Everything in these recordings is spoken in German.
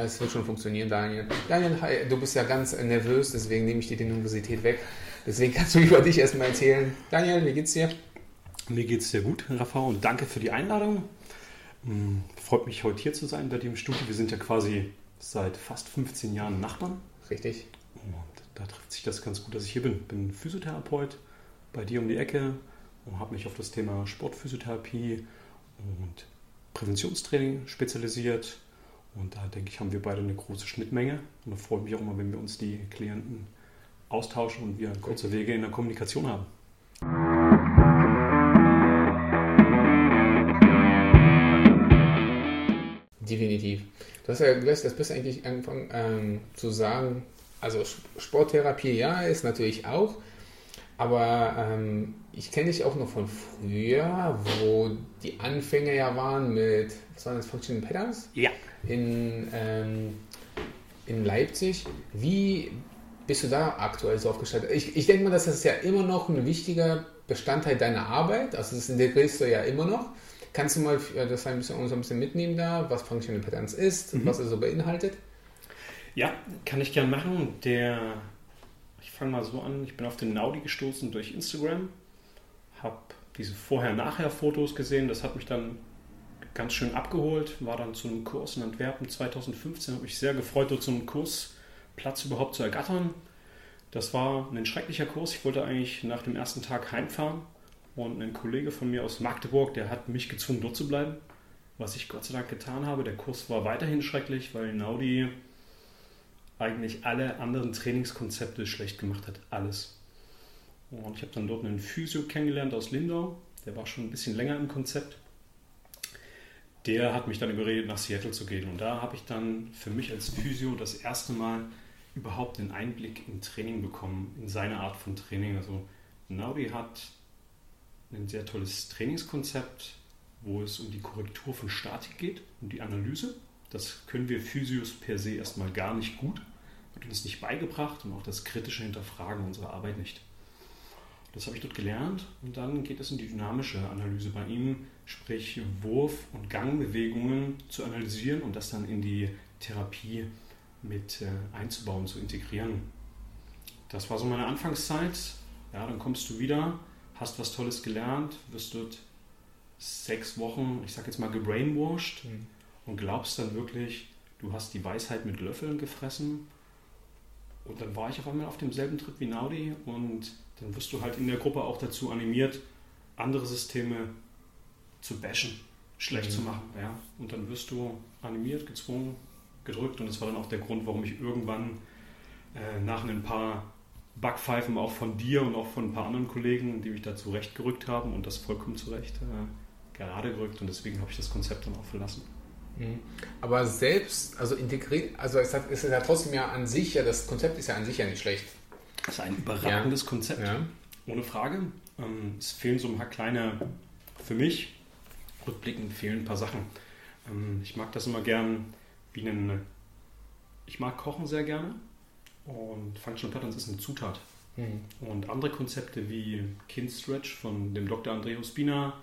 Ja, es wird schon funktionieren, Daniel. Daniel, hi, du bist ja ganz nervös, deswegen nehme ich dir die Nervosität weg. Deswegen kannst du über dich erstmal erzählen. Daniel, wie geht's dir? Mir geht's sehr gut, Rafa, und danke für die Einladung. Hm, freut mich, heute hier zu sein bei dir im Studio. Wir sind ja quasi seit fast 15 Jahren Nachbarn. Richtig. Und da trifft sich das ganz gut, dass ich hier bin. Bin Physiotherapeut bei dir um die Ecke und habe mich auf das Thema Sportphysiotherapie und Präventionstraining spezialisiert. Und da denke ich, haben wir beide eine große Schnittmenge. Und da freue ich mich auch immer, wenn wir uns die Klienten austauschen und wir kurze Wege in der Kommunikation haben. Definitiv. Du hast ja gesagt, das bist eigentlich angefangen ähm, zu sagen, also Sporttherapie ja, ist natürlich auch, aber ähm, ich kenne dich auch noch von früher, wo die Anfänge ja waren mit, was waren das, Functional Patterns? Ja. In, ähm, in Leipzig. Wie bist du da aktuell so aufgestellt? Ich, ich denke mal, dass das ja immer noch ein wichtiger Bestandteil deiner Arbeit, also das integrierst du ja immer noch. Kannst du mal das ein bisschen, uns ein bisschen mitnehmen da, was Functional Patterns ist, mhm. was es so beinhaltet? Ja, kann ich gern machen. Der, ich fange mal so an, ich bin auf den Naudi gestoßen durch Instagram, habe diese Vorher-Nachher-Fotos gesehen, das hat mich dann ganz schön abgeholt, war dann zu einem Kurs in Antwerpen 2015, habe mich sehr gefreut, dort so einen Kursplatz überhaupt zu ergattern. Das war ein schrecklicher Kurs, ich wollte eigentlich nach dem ersten Tag heimfahren und ein Kollege von mir aus Magdeburg, der hat mich gezwungen, dort zu bleiben, was ich Gott sei Dank getan habe. Der Kurs war weiterhin schrecklich, weil Naudi eigentlich alle anderen Trainingskonzepte schlecht gemacht hat. Alles. Und ich habe dann dort einen Physio kennengelernt aus Lindau. Der war schon ein bisschen länger im Konzept. Der hat mich dann überredet, nach Seattle zu gehen. Und da habe ich dann für mich als Physio das erste Mal überhaupt einen Einblick in Training bekommen, in seine Art von Training. Also Naudi hat ein sehr tolles Trainingskonzept, wo es um die Korrektur von Statik geht, um die Analyse. Das können wir Physios per se erstmal gar nicht gut, wird uns nicht beigebracht und auch das kritische Hinterfragen unserer Arbeit nicht. Das habe ich dort gelernt und dann geht es in die dynamische Analyse bei ihm, sprich Wurf- und Gangbewegungen zu analysieren und das dann in die Therapie mit äh, einzubauen, zu integrieren. Das war so meine Anfangszeit. Ja, dann kommst du wieder hast was Tolles gelernt, wirst dort sechs Wochen, ich sag jetzt mal, gebrainwashed mhm. und glaubst dann wirklich, du hast die Weisheit mit Löffeln gefressen. Und dann war ich auf einmal auf demselben Trip wie Naudi und dann wirst du halt in der Gruppe auch dazu animiert, andere Systeme zu bashen, schlecht mhm. zu machen. Ja? Und dann wirst du animiert, gezwungen, gedrückt und das war dann auch der Grund, warum ich irgendwann äh, nach ein paar Backpfeifen auch von dir und auch von ein paar anderen Kollegen, die mich da zurechtgerückt haben und das vollkommen zurecht äh, gerade gerückt und deswegen habe ich das Konzept dann auch verlassen. Mhm. Aber selbst, also integriert, also es, hat, es ist ja trotzdem ja an sich, ja, das Konzept ist ja an sich ja nicht schlecht. Das ist ein überragendes ja. Konzept, ja. ohne Frage. Ähm, es fehlen so ein paar kleine, für mich, rückblickend fehlen ein paar Sachen. Ähm, ich mag das immer gern wie einen, ich mag Kochen sehr gerne und Functional Patterns ist eine Zutat. Mhm. Und andere Konzepte wie Kind Stretch von dem Dr. Andreo Spina,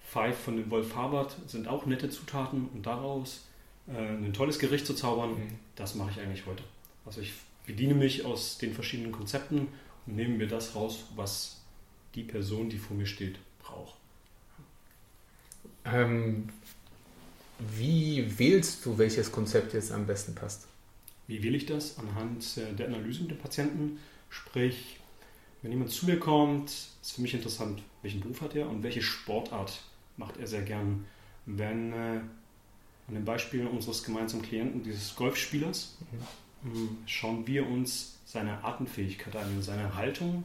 Five von dem Wolf Habert sind auch nette Zutaten und daraus äh, ein tolles Gericht zu zaubern, mhm. das mache ich eigentlich heute. Also ich bediene mich aus den verschiedenen Konzepten und nehme mir das raus, was die Person, die vor mir steht, braucht. Ähm, wie wählst du, welches Konzept jetzt am besten passt? Wie will ich das? Anhand der Analyse mit dem Patienten. Sprich, wenn jemand zu mir kommt, ist für mich interessant, welchen Beruf hat er und welche Sportart macht er sehr gern. Wenn äh, an dem Beispiel unseres gemeinsamen Klienten, dieses Golfspielers, mhm. Schauen wir uns seine Atemfähigkeit an, seine Haltung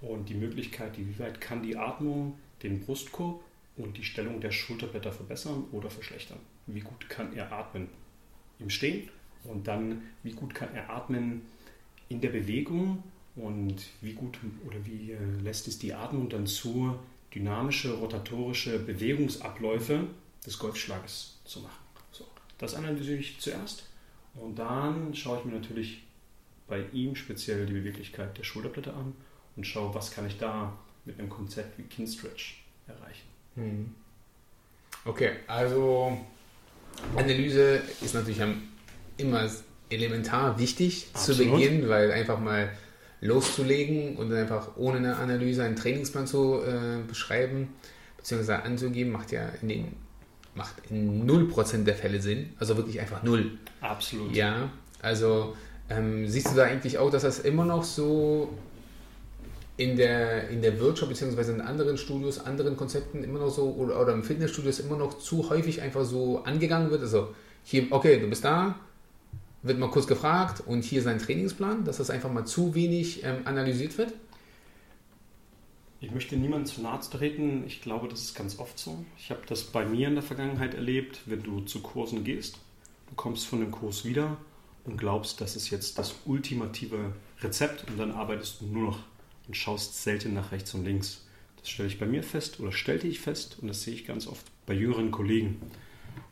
und die Möglichkeit, wie weit kann die Atmung den Brustkorb und die Stellung der Schulterblätter verbessern oder verschlechtern. Wie gut kann er atmen? Im Stehen und dann, wie gut kann er atmen in der Bewegung und wie gut oder wie äh, lässt es die Atmung dann zu, dynamische, rotatorische Bewegungsabläufe des Golfschlages zu machen. So, das analysiere ich zuerst und dann schaue ich mir natürlich bei ihm speziell die Beweglichkeit der Schulterblätter an und schaue, was kann ich da mit einem Konzept wie Kinstretch erreichen. Hm. Okay, also Analyse ist natürlich immer elementar wichtig Absolut. zu Beginn, weil einfach mal loszulegen und dann einfach ohne eine Analyse einen Trainingsplan zu äh, beschreiben bzw. anzugeben, macht ja in den macht in 0% der Fälle Sinn. Also wirklich einfach null. Absolut. Ja, also ähm, siehst du da eigentlich auch, dass das immer noch so in der, in der Wirtschaft bzw. in anderen Studios, anderen Konzepten immer noch so oder, oder im Fitnessstudios immer noch zu häufig einfach so angegangen wird? Also hier, okay, du bist da, wird mal kurz gefragt und hier ist ein Trainingsplan, dass das einfach mal zu wenig ähm, analysiert wird? Ich möchte niemandem zu nahe treten. Ich glaube, das ist ganz oft so. Ich habe das bei mir in der Vergangenheit erlebt, wenn du zu Kursen gehst, du kommst von dem Kurs wieder und glaubst, das ist jetzt das ultimative Rezept und dann arbeitest du nur noch und schaust selten nach rechts und links. Das stelle ich bei mir fest oder stellte ich fest und das sehe ich ganz oft bei jüngeren Kollegen.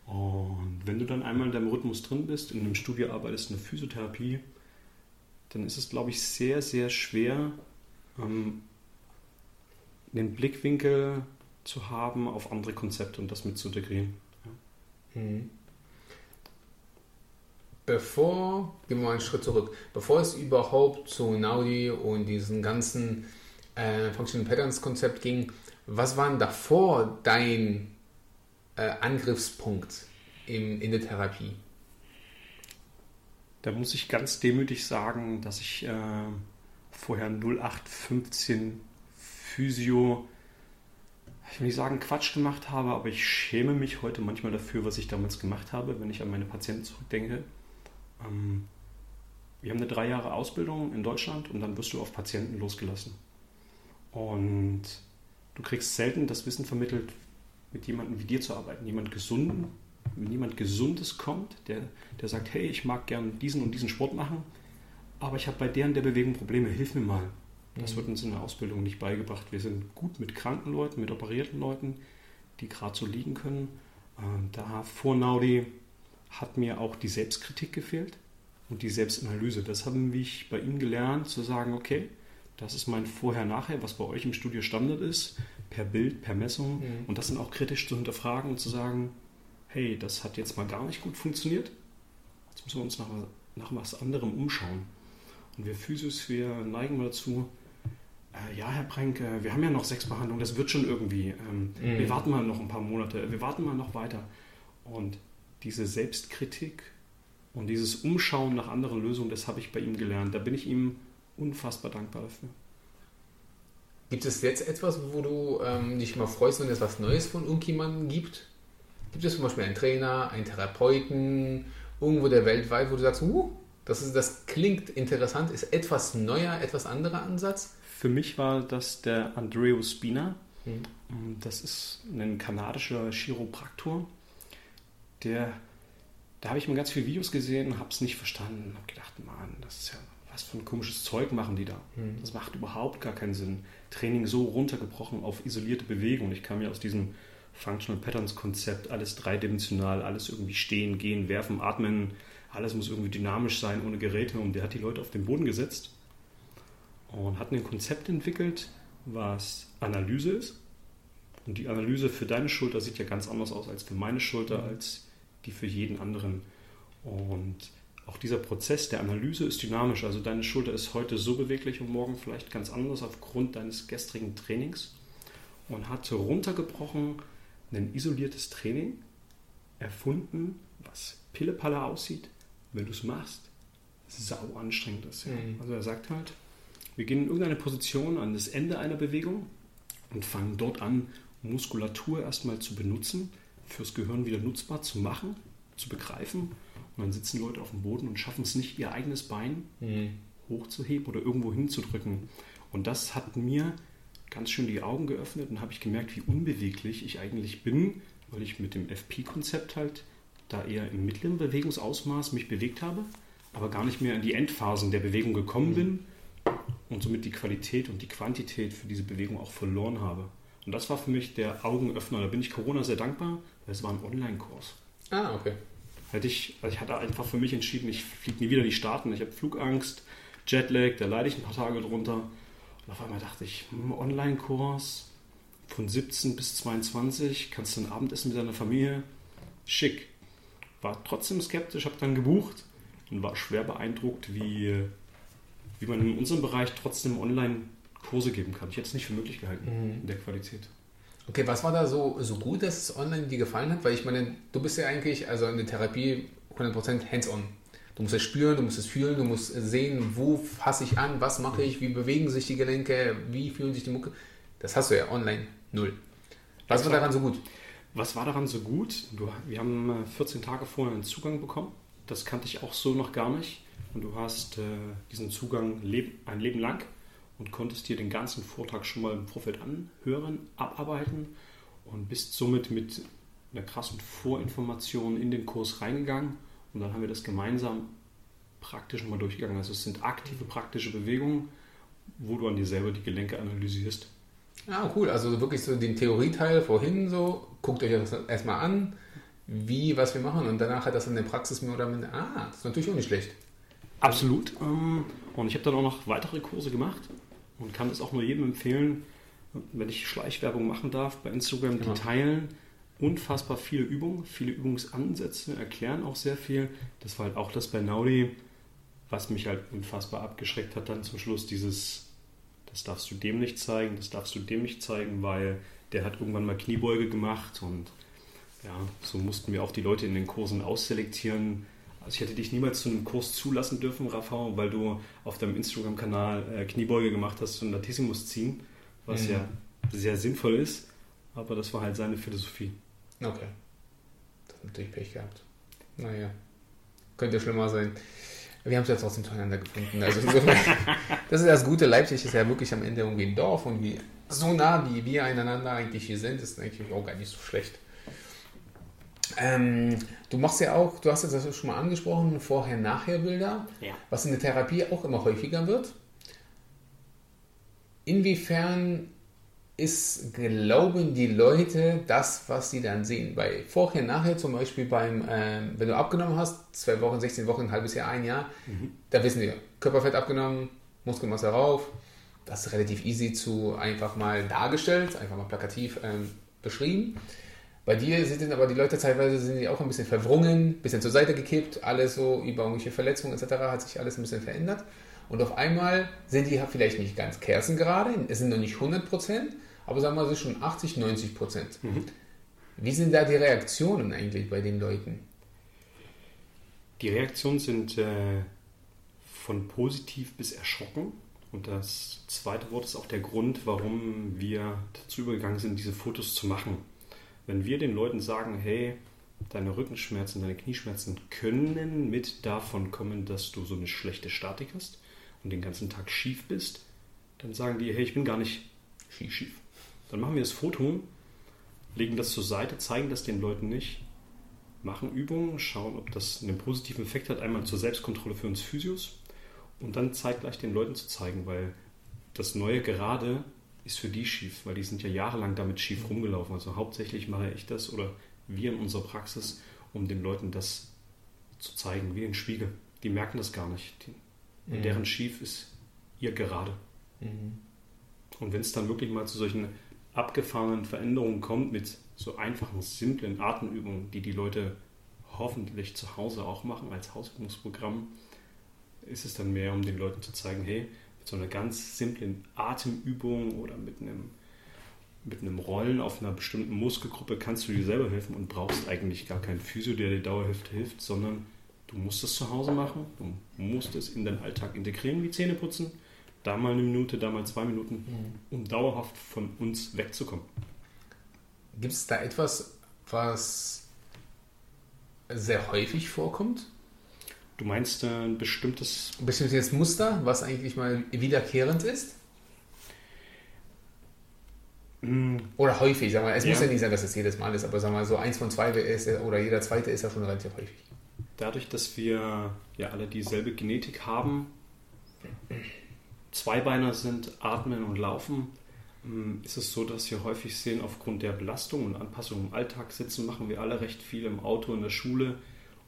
Und wenn du dann einmal in deinem Rhythmus drin bist, in einem Studio arbeitest, in der Physiotherapie, dann ist es, glaube ich, sehr, sehr schwer, ähm, den Blickwinkel zu haben auf andere Konzepte und das mit zu integrieren. Mhm. Bevor, gehen wir mal einen Schritt zurück, bevor es überhaupt zu Naudi und diesem ganzen äh, Functional Patterns Konzept ging, was war denn davor dein äh, Angriffspunkt im, in der Therapie? Da muss ich ganz demütig sagen, dass ich äh, vorher 0815 Physio, ich will nicht sagen Quatsch gemacht habe, aber ich schäme mich heute manchmal dafür, was ich damals gemacht habe, wenn ich an meine Patienten zurückdenke. Ähm, wir haben eine drei Jahre Ausbildung in Deutschland und dann wirst du auf Patienten losgelassen. Und du kriegst selten das Wissen vermittelt, mit jemandem wie dir zu arbeiten, jemand gesunden, wenn jemand Gesundes kommt, der, der sagt, hey, ich mag gern diesen und diesen Sport machen, aber ich habe bei deren der Bewegung Probleme, hilf mir mal. Das Mhm. wird uns in der Ausbildung nicht beigebracht. Wir sind gut mit kranken Leuten, mit operierten Leuten, die gerade so liegen können. Ähm, Da vor Naudi hat mir auch die Selbstkritik gefehlt und die Selbstanalyse. Das haben wir bei ihm gelernt, zu sagen, okay, das ist mein Vorher-Nachher, was bei euch im Studio Standard ist, per Bild, per Messung. Mhm. Und das dann auch kritisch zu hinterfragen und zu sagen, hey, das hat jetzt mal gar nicht gut funktioniert. Jetzt müssen wir uns nach, nach was anderem umschauen. Und wir Physios, wir neigen mal dazu, ja, Herr Prenk, äh, wir haben ja noch sechs Behandlungen, das wird schon irgendwie. Ähm, Mhm. Wir warten mal noch ein paar Monate, wir warten mal noch weiter. Und diese Selbstkritik und dieses Umschauen nach anderen Lösungen, das habe ich bei ihm gelernt. Da bin ich ihm unfassbar dankbar dafür. Gibt es jetzt etwas, wo du ähm, dich mal freust, wenn es was Neues von irgendjemandem gibt? Gibt es zum Beispiel einen Trainer, einen Therapeuten, irgendwo der weltweit, wo du sagst, uh, das, ist, das klingt interessant, ist etwas neuer, etwas anderer Ansatz? Für mich war das der Andreo Spina. Mhm. Das ist ein kanadischer Chiropraktor. Der, da habe ich mal ganz viele Videos gesehen, habe es nicht verstanden. Habe gedacht, Mann, das ist ja was für ein komisches Zeug machen die da. Mhm. Das macht überhaupt gar keinen Sinn. Training so runtergebrochen auf isolierte Bewegung. Ich kam ja aus diesem Functional Patterns Konzept, alles dreidimensional, alles irgendwie stehen, gehen, werfen, atmen, alles muss irgendwie dynamisch sein, ohne Geräte. Und der hat die Leute auf den Boden gesetzt und hat ein Konzept entwickelt, was Analyse ist. Und die Analyse für deine Schulter sieht ja ganz anders aus als für meine Schulter, als die für jeden anderen. Und auch dieser Prozess der Analyse ist dynamisch. Also deine Schulter ist heute so beweglich und morgen vielleicht ganz anders aufgrund deines gestrigen Trainings. Und hat runtergebrochen ein isoliertes Training erfunden, was pillepalle aussieht, wenn du es machst, sau anstrengend ist. Ja. Mhm. Also er sagt halt, wir gehen in irgendeine Position an das Ende einer Bewegung und fangen dort an, Muskulatur erstmal zu benutzen, fürs Gehirn wieder nutzbar zu machen, zu begreifen. Und dann sitzen Leute auf dem Boden und schaffen es nicht, ihr eigenes Bein Mhm. hochzuheben oder irgendwo hinzudrücken. Und das hat mir ganz schön die Augen geöffnet und habe ich gemerkt, wie unbeweglich ich eigentlich bin, weil ich mit dem FP-Konzept halt da eher im mittleren Bewegungsausmaß mich bewegt habe, aber gar nicht mehr in die Endphasen der Bewegung gekommen bin und somit die Qualität und die Quantität für diese Bewegung auch verloren habe. Und das war für mich der Augenöffner. Da bin ich Corona sehr dankbar, weil es war ein Online-Kurs. Ah, okay. Hätte ich, also ich hatte einfach für mich entschieden, ich fliege nie wieder in die Staaten. Ich habe Flugangst, Jetlag, da leide ich ein paar Tage drunter. Und auf einmal dachte ich, hm, Online-Kurs von 17 bis 22, kannst du ein Abendessen mit deiner Familie, schick. War trotzdem skeptisch, habe dann gebucht und war schwer beeindruckt, wie, wie man in unserem Bereich trotzdem online Kurse geben kann. Ich hätte es nicht für möglich gehalten Mhm. in der Qualität. Okay, was war da so, so gut, dass es online dir gefallen hat? Weil ich meine, du bist ja eigentlich, also in der Therapie 100% hands-on. Du musst es spüren, du musst es fühlen, du musst sehen, wo fasse ich an, was mache ich, wie bewegen sich die Gelenke, wie fühlen sich die Mucke. Das hast du ja online null. Was war daran so gut? Was war daran so gut? Wir haben äh, 14 Tage vorher einen Zugang bekommen. Das kannte ich auch so noch gar nicht. Und du hast äh, diesen Zugang leb ein Leben lang und konntest dir den ganzen Vortrag schon mal im Vorfeld anhören, abarbeiten und bist somit mit einer krassen Vorinformation in den Kurs reingegangen. Und dann haben wir das gemeinsam praktisch mal durchgegangen. Also es sind aktive, praktische Bewegungen, wo du an dir selber die Gelenke analysierst. Ah, cool. Also wirklich so den Theorieteil vorhin so, guckt euch das erstmal an, wie, was wir machen und danach hat das in der Praxis mehr oder minder, ah, das ist natürlich auch nicht schlecht. Absolut. Ähm, Und ich habe dann auch noch weitere Kurse gemacht und kann das auch nur jedem empfehlen, wenn ich Schleichwerbung machen darf bei Instagram, die Ja. teilen unfassbar viele Übungen, viele Übungsansätze, erklären auch sehr viel. Das war halt auch das bei Naudi, was mich halt unfassbar abgeschreckt hat, dann zum Schluss dieses, das darfst du dem nicht zeigen, das darfst du dem nicht zeigen, weil der hat irgendwann mal Kniebeuge gemacht und ja, so mussten wir auch die Leute in den Kursen ausselektieren. Also ich hätte dich niemals zu einem Kurs zulassen dürfen, Rafa, weil du auf deinem Instagram-Kanal äh, Kniebeuge gemacht hast und Latissimus ziehen, was Mhm. ja sehr sinnvoll ist. Aber das war halt seine Philosophie. Okay. Das hat natürlich Pech gehabt. Naja. Könnte schlimmer sein. Wir haben es ja trotzdem zueinander gefunden. Also insofern, das ist das Gute. Leipzig ist ja wirklich am Ende irgendwie ein Dorf und wie so nah wie wir einander eigentlich hier sind, ist eigentlich auch gar nicht so schlecht. Ähm, du machst ja auch, du hast jetzt das schon mal angesprochen, Vorher-Nachher-Bilder, Ja. was in der Therapie auch immer häufiger wird. Inwiefern ist, glauben die Leute das, was sie dann sehen? Weil vorher, nachher zum Beispiel beim, ähm, wenn du abgenommen hast, zwei Wochen, 16 Wochen, ein halbes Jahr, ein Jahr, da wissen wir, Körperfett abgenommen, Muskelmasse rauf, das ist relativ easy zu einfach mal dargestellt, einfach mal plakativ ähm, beschrieben. Bei dir sind aber die Leute teilweise sind die auch ein bisschen verwrungen, ein bisschen zur Seite gekippt, alles so über irgendwelche Verletzungen etc. hat sich alles ein bisschen verändert. Und auf einmal sind die vielleicht nicht ganz kerzengerade, es sind noch nicht 100%, aber sagen wir mal so schon 80, 90%. Wie sind da die Reaktionen eigentlich bei den Leuten? Die Reaktionen sind äh, von positiv bis erschrocken. Und das zweite Wort ist auch der Grund, warum wir dazu übergegangen sind, diese Fotos zu machen. Wenn wir den Leuten sagen, hey, deine Rückenschmerzen, deine Knieschmerzen können mit davon kommen, dass du so eine schlechte Statik hast und den ganzen Tag schief bist, dann sagen die, hey, ich bin gar nicht schief. schief. Dann machen wir das Foto, legen das zur Seite, zeigen das den Leuten nicht, machen Übungen, schauen, ob das einen positiven Effekt hat, einmal zur Selbstkontrolle für uns Physios und dann zeitgleich den Leuten zu zeigen, weil das neue Gerade ist für die schief, weil die sind ja jahrelang damit schief rumgelaufen. Also hauptsächlich mache ich das oder wir in unserer Praxis, um den Leuten das zu zeigen, wie ein Spiegel. Die merken das gar nicht. Die, Mhm. Deren schief ist ihr Gerade. Und wenn es dann wirklich mal zu solchen abgefahrenen Veränderungen kommt mit so einfachen, simplen Atemübungen, die die Leute hoffentlich zu Hause auch machen als Hausübungsprogramm, ist es dann mehr, um den Leuten zu zeigen, hey, so einer ganz simplen Atemübung oder mit einem, mit einem Rollen auf einer bestimmten Muskelgruppe kannst du dir selber helfen und brauchst eigentlich gar keinen Physio, der dir dauerhaft hilft, sondern du musst es zu Hause machen, du musst es in deinen Alltag integrieren, wie Zähne putzen, da mal eine Minute, da mal zwei Minuten, um dauerhaft von uns wegzukommen. Gibt es da etwas, was sehr häufig vorkommt? Du meinst äh, ein bestimmtes bestimmtes Muster, was eigentlich mal wiederkehrend ist? mh, Oder häufig, sagen wir, es Ja. muss ja nicht sein, dass es jedes Mal ist, aber sagen wir so eins von zwei ist oder jeder zweite ist ja schon relativ häufig. dadurch, dass wir ja alle dieselbe Genetik haben, Zweibeiner sind, atmen und laufen, mh, ist es so, dass wir häufig sehen, aufgrund der Belastung und Anpassung im Alltag sitzen, machen wir alle recht viel im Auto, in der Schule.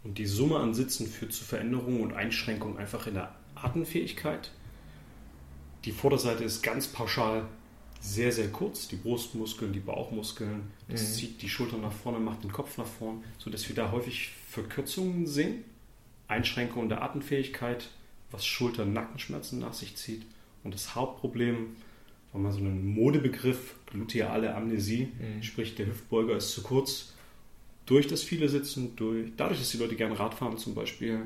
Und die Summe an Sitzen führt zu Veränderungen und Einschränkungen einfach in der Atemfähigkeit. Die Vorderseite ist ganz pauschal sehr, sehr kurz. Die Brustmuskeln, die Bauchmuskeln, das Mhm. zieht die Schultern nach vorne, macht den Kopf nach vorne, sodass wir da häufig Verkürzungen sehen. Einschränkung der Atemfähigkeit, was Schulter- und Nackenschmerzen nach sich zieht. Und das Hauptproblem, war mal so ein Modebegriff, gluteale Amnesie, mhm. sprich der Hüftbeuger ist zu kurz. Durch das viele Sitzen, durch, dadurch, dass die Leute gerne Rad fahren zum Beispiel.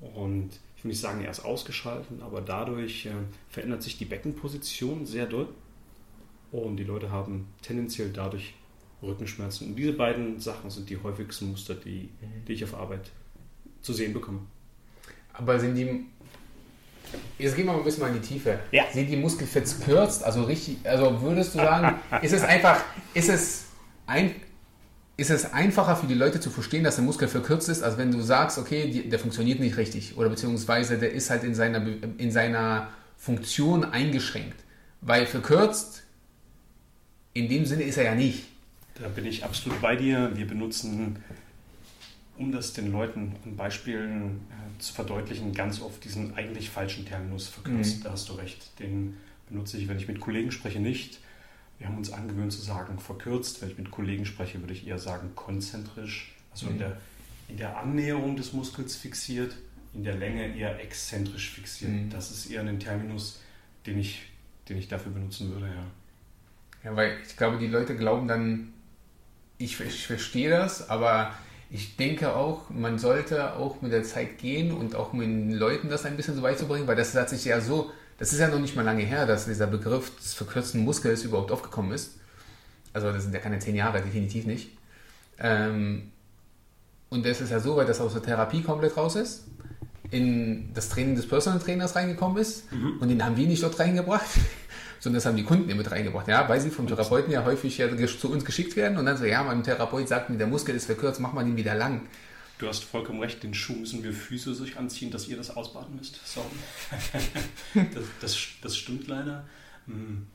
Und ich will nicht sagen, er ist ausgeschaltet, aber dadurch äh, verändert sich die Beckenposition sehr doll. Und die Leute haben tendenziell dadurch Rückenschmerzen. Und diese beiden Sachen sind die häufigsten Muster, die, mhm. die ich auf Arbeit zu sehen bekomme. Aber sind die. Jetzt gehen wir mal ein bisschen mal in die Tiefe. Ja. Sind die Muskeln verkürzt? Also richtig, also würdest du sagen, ist es einfach, ist es ein, ist es einfacher für die Leute zu verstehen, dass der Muskel verkürzt ist, als wenn du sagst, okay, die, der funktioniert nicht richtig oder beziehungsweise der ist halt in seiner, in seiner Funktion eingeschränkt. Weil verkürzt, in dem Sinne ist er ja nicht. Da bin ich absolut bei dir. Wir benutzen um das den Leuten an Beispielen äh, zu verdeutlichen, ganz oft diesen eigentlich falschen Terminus verkürzt. Mhm. Da hast du recht. Den benutze ich, wenn ich mit Kollegen spreche, nicht. Wir haben uns angewöhnt zu sagen verkürzt. Wenn ich mit Kollegen spreche, würde ich eher sagen konzentrisch. Also mhm. in, der, in der Annäherung des Muskels fixiert, in der Länge eher exzentrisch fixiert. Mhm. Das ist eher ein Terminus, den ich, den ich dafür benutzen würde, ja. Ja, weil ich glaube, die Leute glauben dann, ich, ich verstehe das, aber ich denke auch, man sollte auch mit der Zeit gehen und auch mit den Leuten das ein bisschen so weit zu bringen, weil das hat sich ja so, das ist ja noch nicht mal lange her, dass dieser Begriff des verkürzten Muskels überhaupt aufgekommen ist. Also das sind ja keine zehn Jahre, definitiv nicht. Ähm, und es ist ja so weit, dass aus der Therapie komplett raus ist, in das Training des Personal Trainers reingekommen ist mhm. und den haben wir nicht dort reingebracht sondern das haben die Kunden mit reingebracht. Ja, weil sie vom Therapeuten ja häufig ja zu uns geschickt werden und dann so, ja, mein Therapeut sagt mir, der Muskel ist verkürzt, mach mal den wieder lang. Du hast vollkommen recht, den Schuh müssen wir Füße sich anziehen, dass ihr das ausbaden müsst. Sorry. das, das, das stimmt leider. Hm.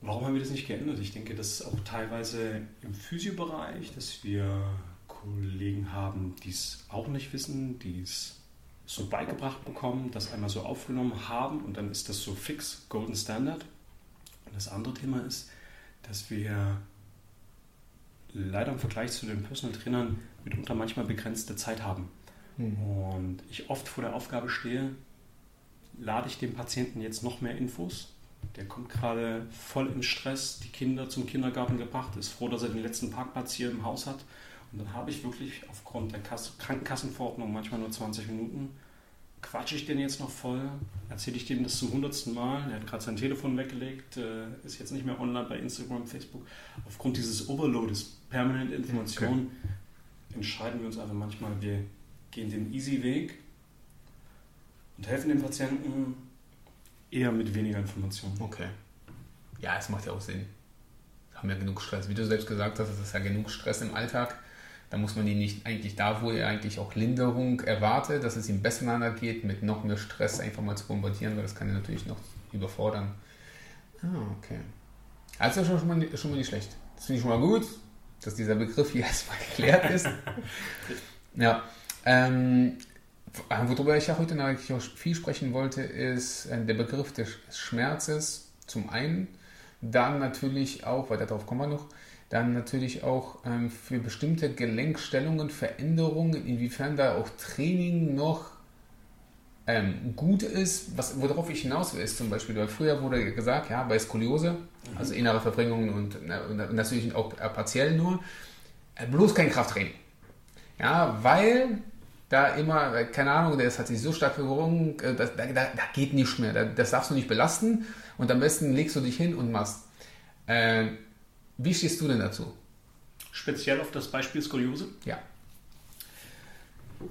Warum haben wir das nicht geändert? Ich denke, das ist auch teilweise im Physiobereich, dass wir Kollegen haben, die es auch nicht wissen, die es so beigebracht bekommen, das einmal so aufgenommen haben und dann ist das so fix, Golden Standard. Und das andere Thema ist, dass wir leider im Vergleich zu den Personal Trainern mitunter manchmal begrenzte Zeit haben. Mhm. Und ich oft vor der Aufgabe stehe, lade ich dem Patienten jetzt noch mehr Infos. Der kommt gerade voll in Stress, die Kinder zum Kindergarten gebracht, ist froh, dass er den letzten Parkplatz hier im Haus hat und dann habe ich wirklich aufgrund der Kass Krankenkassenverordnung manchmal nur 20 Minuten. Quatsche ich den jetzt noch voll? Erzähle ich dem das zum hundertsten Mal? Er hat gerade sein Telefon weggelegt, äh, ist jetzt nicht mehr online bei Instagram, Facebook. Aufgrund dieses Overloades, permanent Informationen, okay. entscheiden wir uns einfach manchmal, wir gehen den easy Weg und helfen dem Patienten eher mit weniger Informationen. Okay. Ja, es macht ja auch Sinn. Haben ja genug Stress. Wie du selbst gesagt hast, es ist ja genug Stress im Alltag. Da muss man ihn nicht eigentlich da, wo er eigentlich auch Linderung erwartet, dass es ihm besser geht, mit noch mehr Stress einfach mal zu bombardieren, weil das kann er natürlich noch überfordern. Ah, okay. Also schon mal, schon mal nicht schlecht. Das finde ich schon mal gut, dass dieser Begriff hier erstmal geklärt ist. ja. Ähm, worüber ich ja heute eigentlich auch viel sprechen wollte, ist äh, der Begriff des Schmerzes zum einen, dann natürlich auch, weil darauf kommen wir noch, dann natürlich auch ähm, für bestimmte Gelenkstellungen, Veränderungen, inwiefern da auch Training noch ähm, gut ist. Was, worauf ich hinaus will, ist zum Beispiel, weil früher wurde gesagt, ja, bei Skoliose, mhm. also innere Verbringungen und, und, natürlich auch äh, partiell nur, äh, bloß kein Krafttraining. Ja, weil da immer, äh, keine Ahnung, das hat sich so stark verwirrungen, äh, da, da, da, geht nicht mehr, das darfst du nicht belasten und am besten legst du dich hin und machst. Äh, wie stehst du denn dazu? Speziell auf das Beispiel Skoliose? Ja.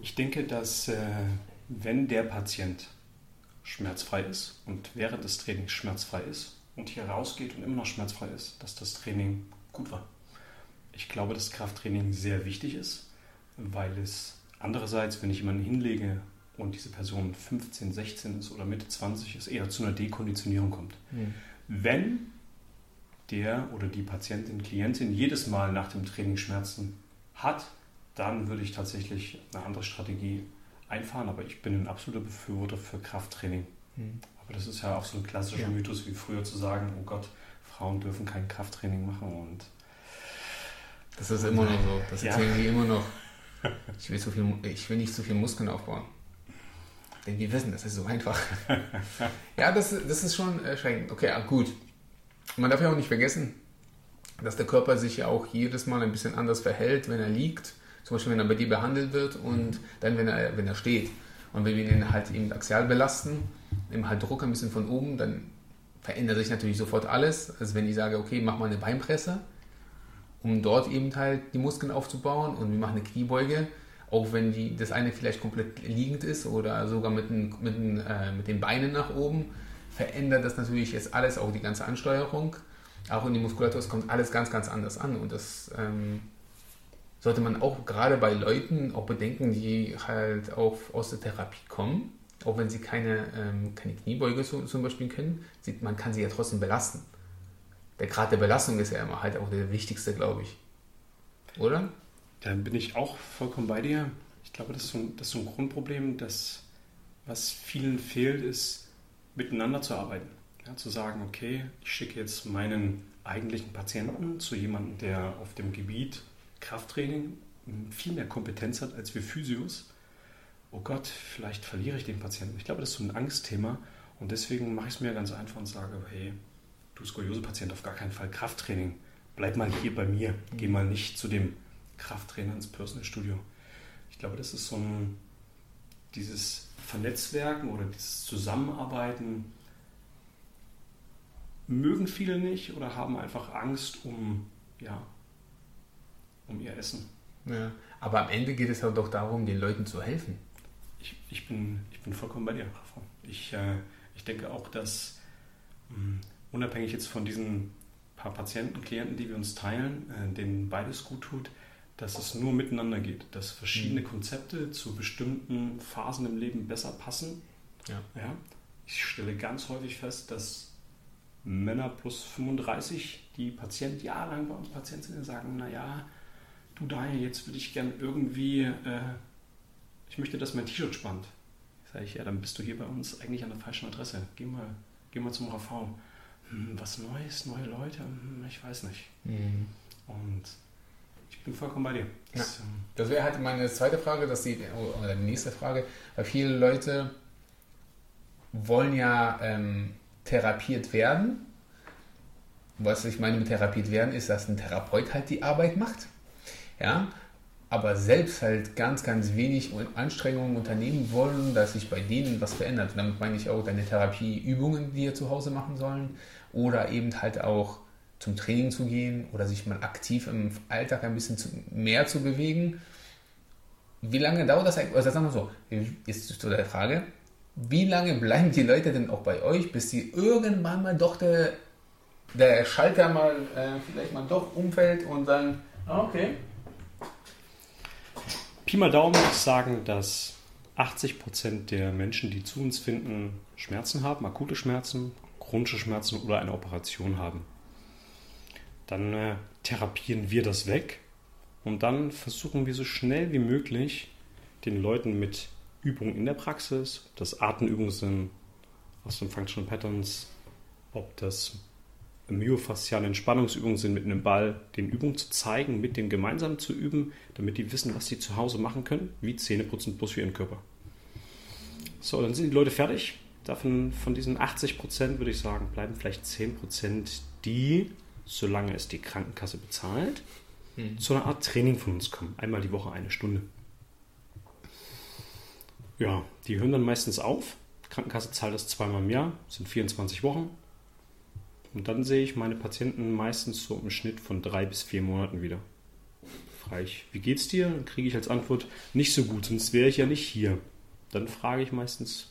Ich denke, dass äh, wenn der Patient schmerzfrei ist und während des Trainings schmerzfrei ist und hier rausgeht und immer noch schmerzfrei ist, dass das Training gut war. Ich glaube, dass Krafttraining sehr wichtig ist, weil es andererseits, wenn ich jemanden hinlege und diese Person 15, 16 ist oder Mitte 20 ist, eher zu einer Dekonditionierung kommt. Mhm. Wenn der oder die Patientin, Klientin jedes Mal nach dem Training Schmerzen hat, dann würde ich tatsächlich eine andere Strategie einfahren. Aber ich bin ein absoluter Befürworter für Krafttraining. Mhm. Aber das ist ja auch so ein klassischer ja. Mythos wie früher zu sagen, oh Gott, Frauen dürfen kein Krafttraining machen und das ist immer noch so. Das erzählen ja. die immer noch. Ich will, so viel, ich will nicht so viel Muskeln aufbauen. Denn wir wissen, das ist so einfach. ja, das, das ist schon erschreckend. Okay, gut. Man darf ja auch nicht vergessen, dass der Körper sich ja auch jedes Mal ein bisschen anders verhält, wenn er liegt. Zum Beispiel, wenn er bei dir behandelt wird und dann, wenn er, wenn er steht. Und wenn wir ihn halt eben axial belasten, eben halt Druck ein bisschen von oben, dann verändert sich natürlich sofort alles. Also wenn ich sage, okay, mach mal eine Beinpresse, um dort eben halt die Muskeln aufzubauen und wir machen eine Kniebeuge, auch wenn die, das eine vielleicht komplett liegend ist oder sogar mit den, mit, den, äh, mit den Beinen nach oben, verändert das natürlich jetzt alles, auch die ganze Ansteuerung. Auch in die Muskulatur, es kommt alles ganz, ganz anders an und das ähm, sollte man auch gerade bei Leuten auch bedenken, die halt auch aus der Therapie kommen auch wenn sie keine, ähm, keine Kniebeuge so, zum Beispiel können, sieht, man kann sie ja trotzdem belasten. Der Grad der Belastung ist ja immer halt auch der wichtigste, glaube ich. Oder? Dann bin ich auch vollkommen bei dir. Ich glaube, das ist so ein, das ist so ein Grundproblem, dass was vielen fehlt, ist miteinander zu arbeiten. Ja, zu sagen, okay, ich schicke jetzt meinen eigentlichen Patienten zu jemandem, der auf dem Gebiet Krafttraining viel mehr Kompetenz hat als wir Physios oh Gott, vielleicht verliere ich den Patienten. Ich glaube, das ist so ein Angstthema und deswegen mache ich es mir ganz einfach und sage, hey, du Skoliose-Patient, auf gar keinen Fall Krafttraining. Bleib mal hier bei mir. Geh mal nicht zu dem Krafttrainer ins Personal Studio. Ich glaube, das ist so ein, dieses Vernetzwerken oder dieses Zusammenarbeiten mögen viele nicht oder haben einfach Angst um, ja, um ihr Essen. Ja, aber am Ende geht es ja doch darum, den Leuten zu helfen ich, ich, bin, ich bin vollkommen bei dir, Rafa. Ich, äh, ich denke auch, dass mh, hm, unabhängig jetzt von diesen paar Patienten, Klienten, die wir uns teilen, äh, denen beides gut tut, dass es nur miteinander geht, dass verschiedene mhm. Konzepte zu bestimmten Phasen im Leben besser passen. Ja. Ja? Ich stelle ganz häufig fest, dass Männer plus 35, die Patient jahrelang bei uns Patient sind, sagen, naja, du Daniel, jetzt würde ich gern irgendwie äh, ich möchte, dass mein T-Shirt spannt. Sage ich, ja, dann bist du hier bei uns eigentlich an der falschen Adresse. Geh mal, geh mal zum HV. Hm, was Neues, neue Leute? Hm, ich weiß nicht. Mhm. Und ich bin vollkommen bei dir. Das, ja. das wäre halt meine zweite Frage, dass die, oder die nächste Frage, weil viele Leute wollen ja ähm, therapiert werden. Was ich meine mit therapiert werden, ist, dass ein Therapeut halt die Arbeit macht. Ja, aber selbst halt ganz, ganz wenig Anstrengungen unternehmen wollen, dass sich bei denen was verändert. Und damit meine ich auch deine Therapieübungen, die ihr zu Hause machen sollen, oder eben halt auch zum Training zu gehen oder sich mal aktiv im Alltag ein bisschen zu, mehr zu bewegen. Wie lange dauert das eigentlich? Also sagen wir so, ist zu der Frage, wie lange bleiben die Leute denn auch bei euch, bis sie irgendwann mal doch der, der Schalter mal äh, vielleicht mal doch umfällt und sagen, ah, okay, Pi mal Daumen sagen, dass 80% der Menschen, die zu uns finden, Schmerzen haben, akute Schmerzen, chronische Schmerzen oder eine Operation haben. Dann äh, therapieren wir das weg und dann versuchen wir so schnell wie möglich den Leuten mit Übungen in der Praxis, ob das Atemübungen sind aus den Functional Patterns, ob das myofasziale Entspannungsübungen sind mit einem Ball, den Übungen zu zeigen, mit dem gemeinsam zu üben, damit die wissen, was sie zu Hause machen können, wie Zähneputzen plus für ihren Körper. So, dann sind die Leute fertig. Davon, von diesen 80 Prozent würde ich sagen, bleiben vielleicht 10 Prozent, die, solange es die Krankenkasse bezahlt, mhm. zu einer Art Training von uns kommen. Einmal die Woche eine Stunde. Ja, die hören dann meistens auf. Krankenkasse zahlt das zweimal im Jahr, sind 24 Wochen. Und dann sehe ich meine Patienten meistens so im Schnitt von drei bis vier Monaten wieder. Frage ich, wie geht's dir? Dann kriege ich als Antwort, nicht so gut, sonst wäre ich ja nicht hier. Dann frage ich meistens,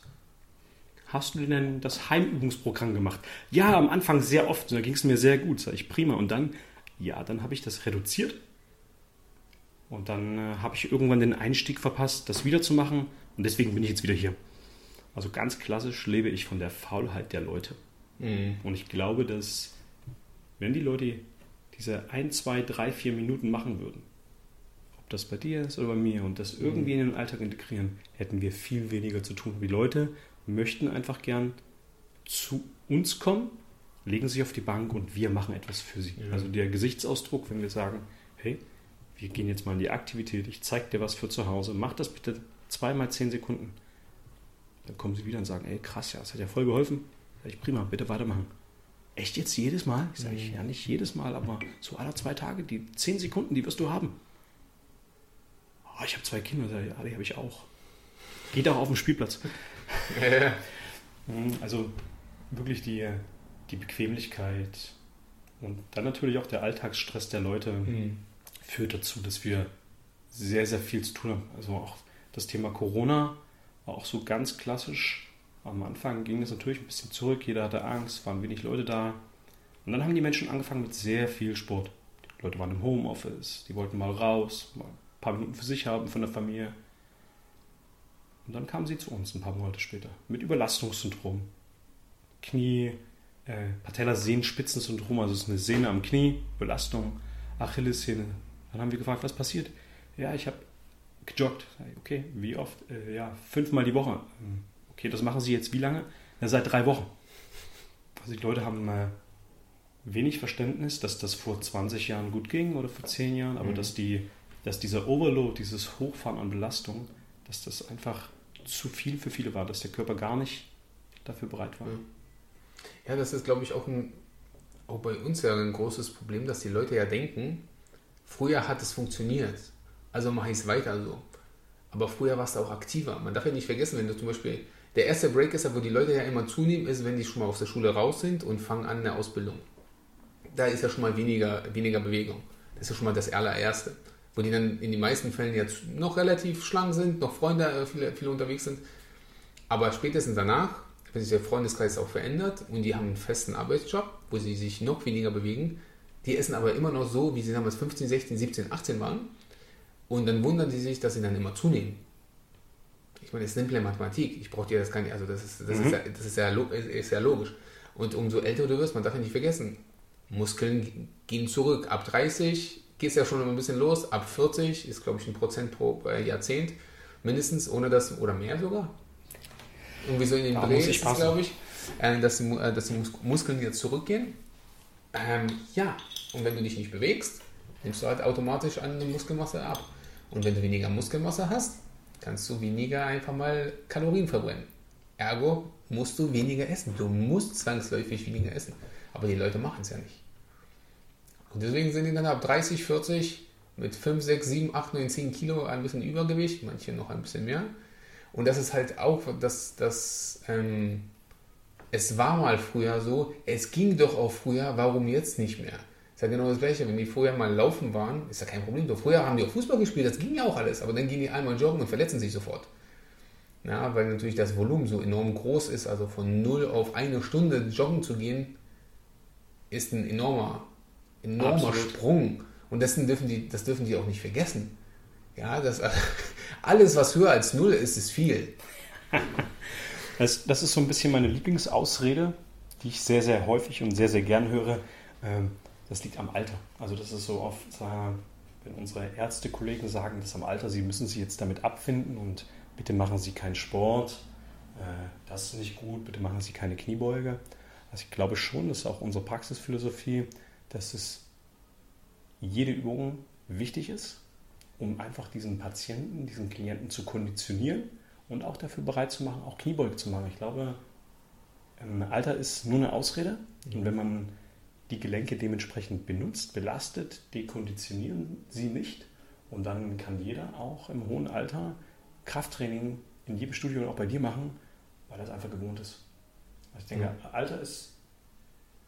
hast du denn das Heimübungsprogramm gemacht? Ja, am Anfang sehr oft, und da ging es mir sehr gut, sage ich, prima. Und dann, ja, dann habe ich das reduziert. Und dann äh, habe ich irgendwann den Einstieg verpasst, das wiederzumachen. Und deswegen bin ich jetzt wieder hier. Also ganz klassisch lebe ich von der Faulheit der Leute. Mhm. Und ich glaube, dass wenn die Leute diese ein, zwei, drei, vier Minuten machen würden, ob das bei dir ist oder bei mir, und das irgendwie mhm. in den Alltag integrieren, hätten wir viel weniger zu tun. Die Leute möchten einfach gern zu uns kommen, legen sich auf die Bank und wir machen etwas für sie. Ja. Also der Gesichtsausdruck, wenn wir sagen, hey, wir gehen jetzt mal in die Aktivität, ich zeige dir was für zu Hause, mach das bitte zweimal zehn Sekunden. Dann kommen sie wieder und sagen, ey krass, ja, das hat ja voll geholfen. Sag ich, prima, bitte weitermachen. Echt jetzt jedes Mal? Ich sage, mhm. ja nicht jedes Mal, aber so alle zwei Tage, die zehn Sekunden, die wirst du haben. Oh, ich habe zwei Kinder, ja, die habe ich auch. Geht auch auf den Spielplatz. Mhm, also wirklich die, die Bequemlichkeit und dann natürlich auch der Alltagsstress der Leute mhm. führt dazu, dass wir sehr, sehr viel zu tun haben. Also auch das Thema Corona war auch so ganz klassisch. Am Anfang ging es natürlich ein bisschen zurück, jeder hatte Angst, waren wenig Leute da. Und dann haben die Menschen angefangen mit sehr viel Sport. Die Leute waren im Homeoffice, die wollten mal raus, mal ein paar Minuten für sich haben von der Familie. Und dann kamen sie zu uns ein paar Monate später mit Überlastungssyndrom. Knie, äh, Patellasehnenspitzensyndrom, also es ist eine Sehne am Knie, Belastung, Achillessehne. Dann haben wir gefragt, was passiert? Ja, ich habe gejoggt. Okay, wie oft? Äh, ja, fünfmal die Woche. Hm, okay, das machen Sie jetzt wie lange? Ja, seit drei Wochen. Also die Leute haben äh, wenig Verständnis, dass das vor 20 Jahren gut ging oder vor 10 Jahren, aber mhm. dass, die, dass dieser Overload, dieses Hochfahren an Belastung, dass das einfach zu viel für viele war, dass der Körper gar nicht dafür bereit war. Ja, das ist, glaube ich, auch, ein, auch bei uns ja ein großes Problem, dass die Leute ja denken, früher hat es funktioniert, also mache ich es weiter so. Aber früher warst du auch aktiver. Man darf ja nicht vergessen, wenn du zum Beispiel, der erste Break ist wo die Leute ja immer zunehmen, ist, wenn die schon mal aus der Schule raus sind und fangen an eine Ausbildung. Da ist ja schon mal weniger, weniger Bewegung. Das ist ja schon mal das allererste wo die dann in den meisten Fällen jetzt noch relativ schlank sind, noch Freunde, äh, viele, viele unterwegs sind. Aber spätestens danach, wenn sich der Freundeskreis auch verändert und die haben einen festen Arbeitsjob, wo sie sich noch weniger bewegen, die essen aber immer noch so, wie sie damals 15, 16, 17, 18 waren. Und dann wundern sie sich, dass sie dann immer zunehmen. Ich meine, das ist simple Mathematik. Ich brauche dir das gar nicht, also das ist, das, mhm. ist, ja, das ist, ja, ist ja logisch. Und umso älter du wirst, man darf ja nicht vergessen, Muskeln gehen zurück. Ab 30 geht es ja schon ein bisschen los. Ab 40 ist, glaube ich, ein Prozent pro äh, Jahrzehnt mindestens, ohne das, oder mehr sogar. Irgendwie so in den Dreh ist es, glaube ich, äh, dass, die, äh, dass die Mus Muskeln wieder zurückgehen. Ähm, ja, und wenn du dich nicht bewegst, nimmst du halt automatisch an der Muskelmasse ab. Und wenn du weniger Muskelmasse hast, kannst du weniger einfach mal Kalorien verbrennen. Ergo musst du weniger essen. Du musst zwangsläufig weniger essen. Aber die Leute machen es ja nicht. Und deswegen sind die dann ab 30, 40 mit 5, 6, 7, 8, 9, 10 Kilo ein bisschen Übergewicht, manche noch ein bisschen mehr. Und das ist halt auch, dass das, ähm, es war mal früher so, es ging doch auch früher, warum jetzt nicht mehr? Ist ja genau das Gleiche, wenn die vorher mal laufen waren, ist ja kein Problem. Doch früher haben die auch Fußball gespielt, das ging ja auch alles, aber dann gehen die einmal joggen und verletzen sich sofort. Ja, weil natürlich das Volumen so enorm groß ist, also von 0 auf eine Stunde joggen zu gehen, ist ein enormer enormer Absolut. Sprung. Und dessen dürfen die, das dürfen die auch nicht vergessen. Ja, das, alles, was höher als null ist, ist viel. Das, das ist so ein bisschen meine Lieblingsausrede, die ich sehr, sehr häufig und sehr, sehr gern höre. Ähm, das liegt am Alter. Also das ist so oft, wenn unsere Ärztekollegen sagen, das am Alter, sie müssen sich jetzt damit abfinden und bitte machen Sie keinen Sport, äh, das ist nicht gut, bitte machen Sie keine Kniebeuge. Also ich glaube schon, das ist auch unsere Praxisphilosophie, dass es jede Übung wichtig ist, um einfach diesen Patienten, diesen Klienten zu konditionieren und auch dafür bereit zu machen, auch Kniebeuge zu machen. Ich glaube, Alter ist nur eine Ausrede. Und wenn man die Gelenke dementsprechend benutzt, belastet, dekonditionieren sie nicht. Und dann kann jeder auch im hohen Alter Krafttraining in jedem Studio und auch bei dir machen, weil das einfach gewohnt ist. Also ich denke. Alter ist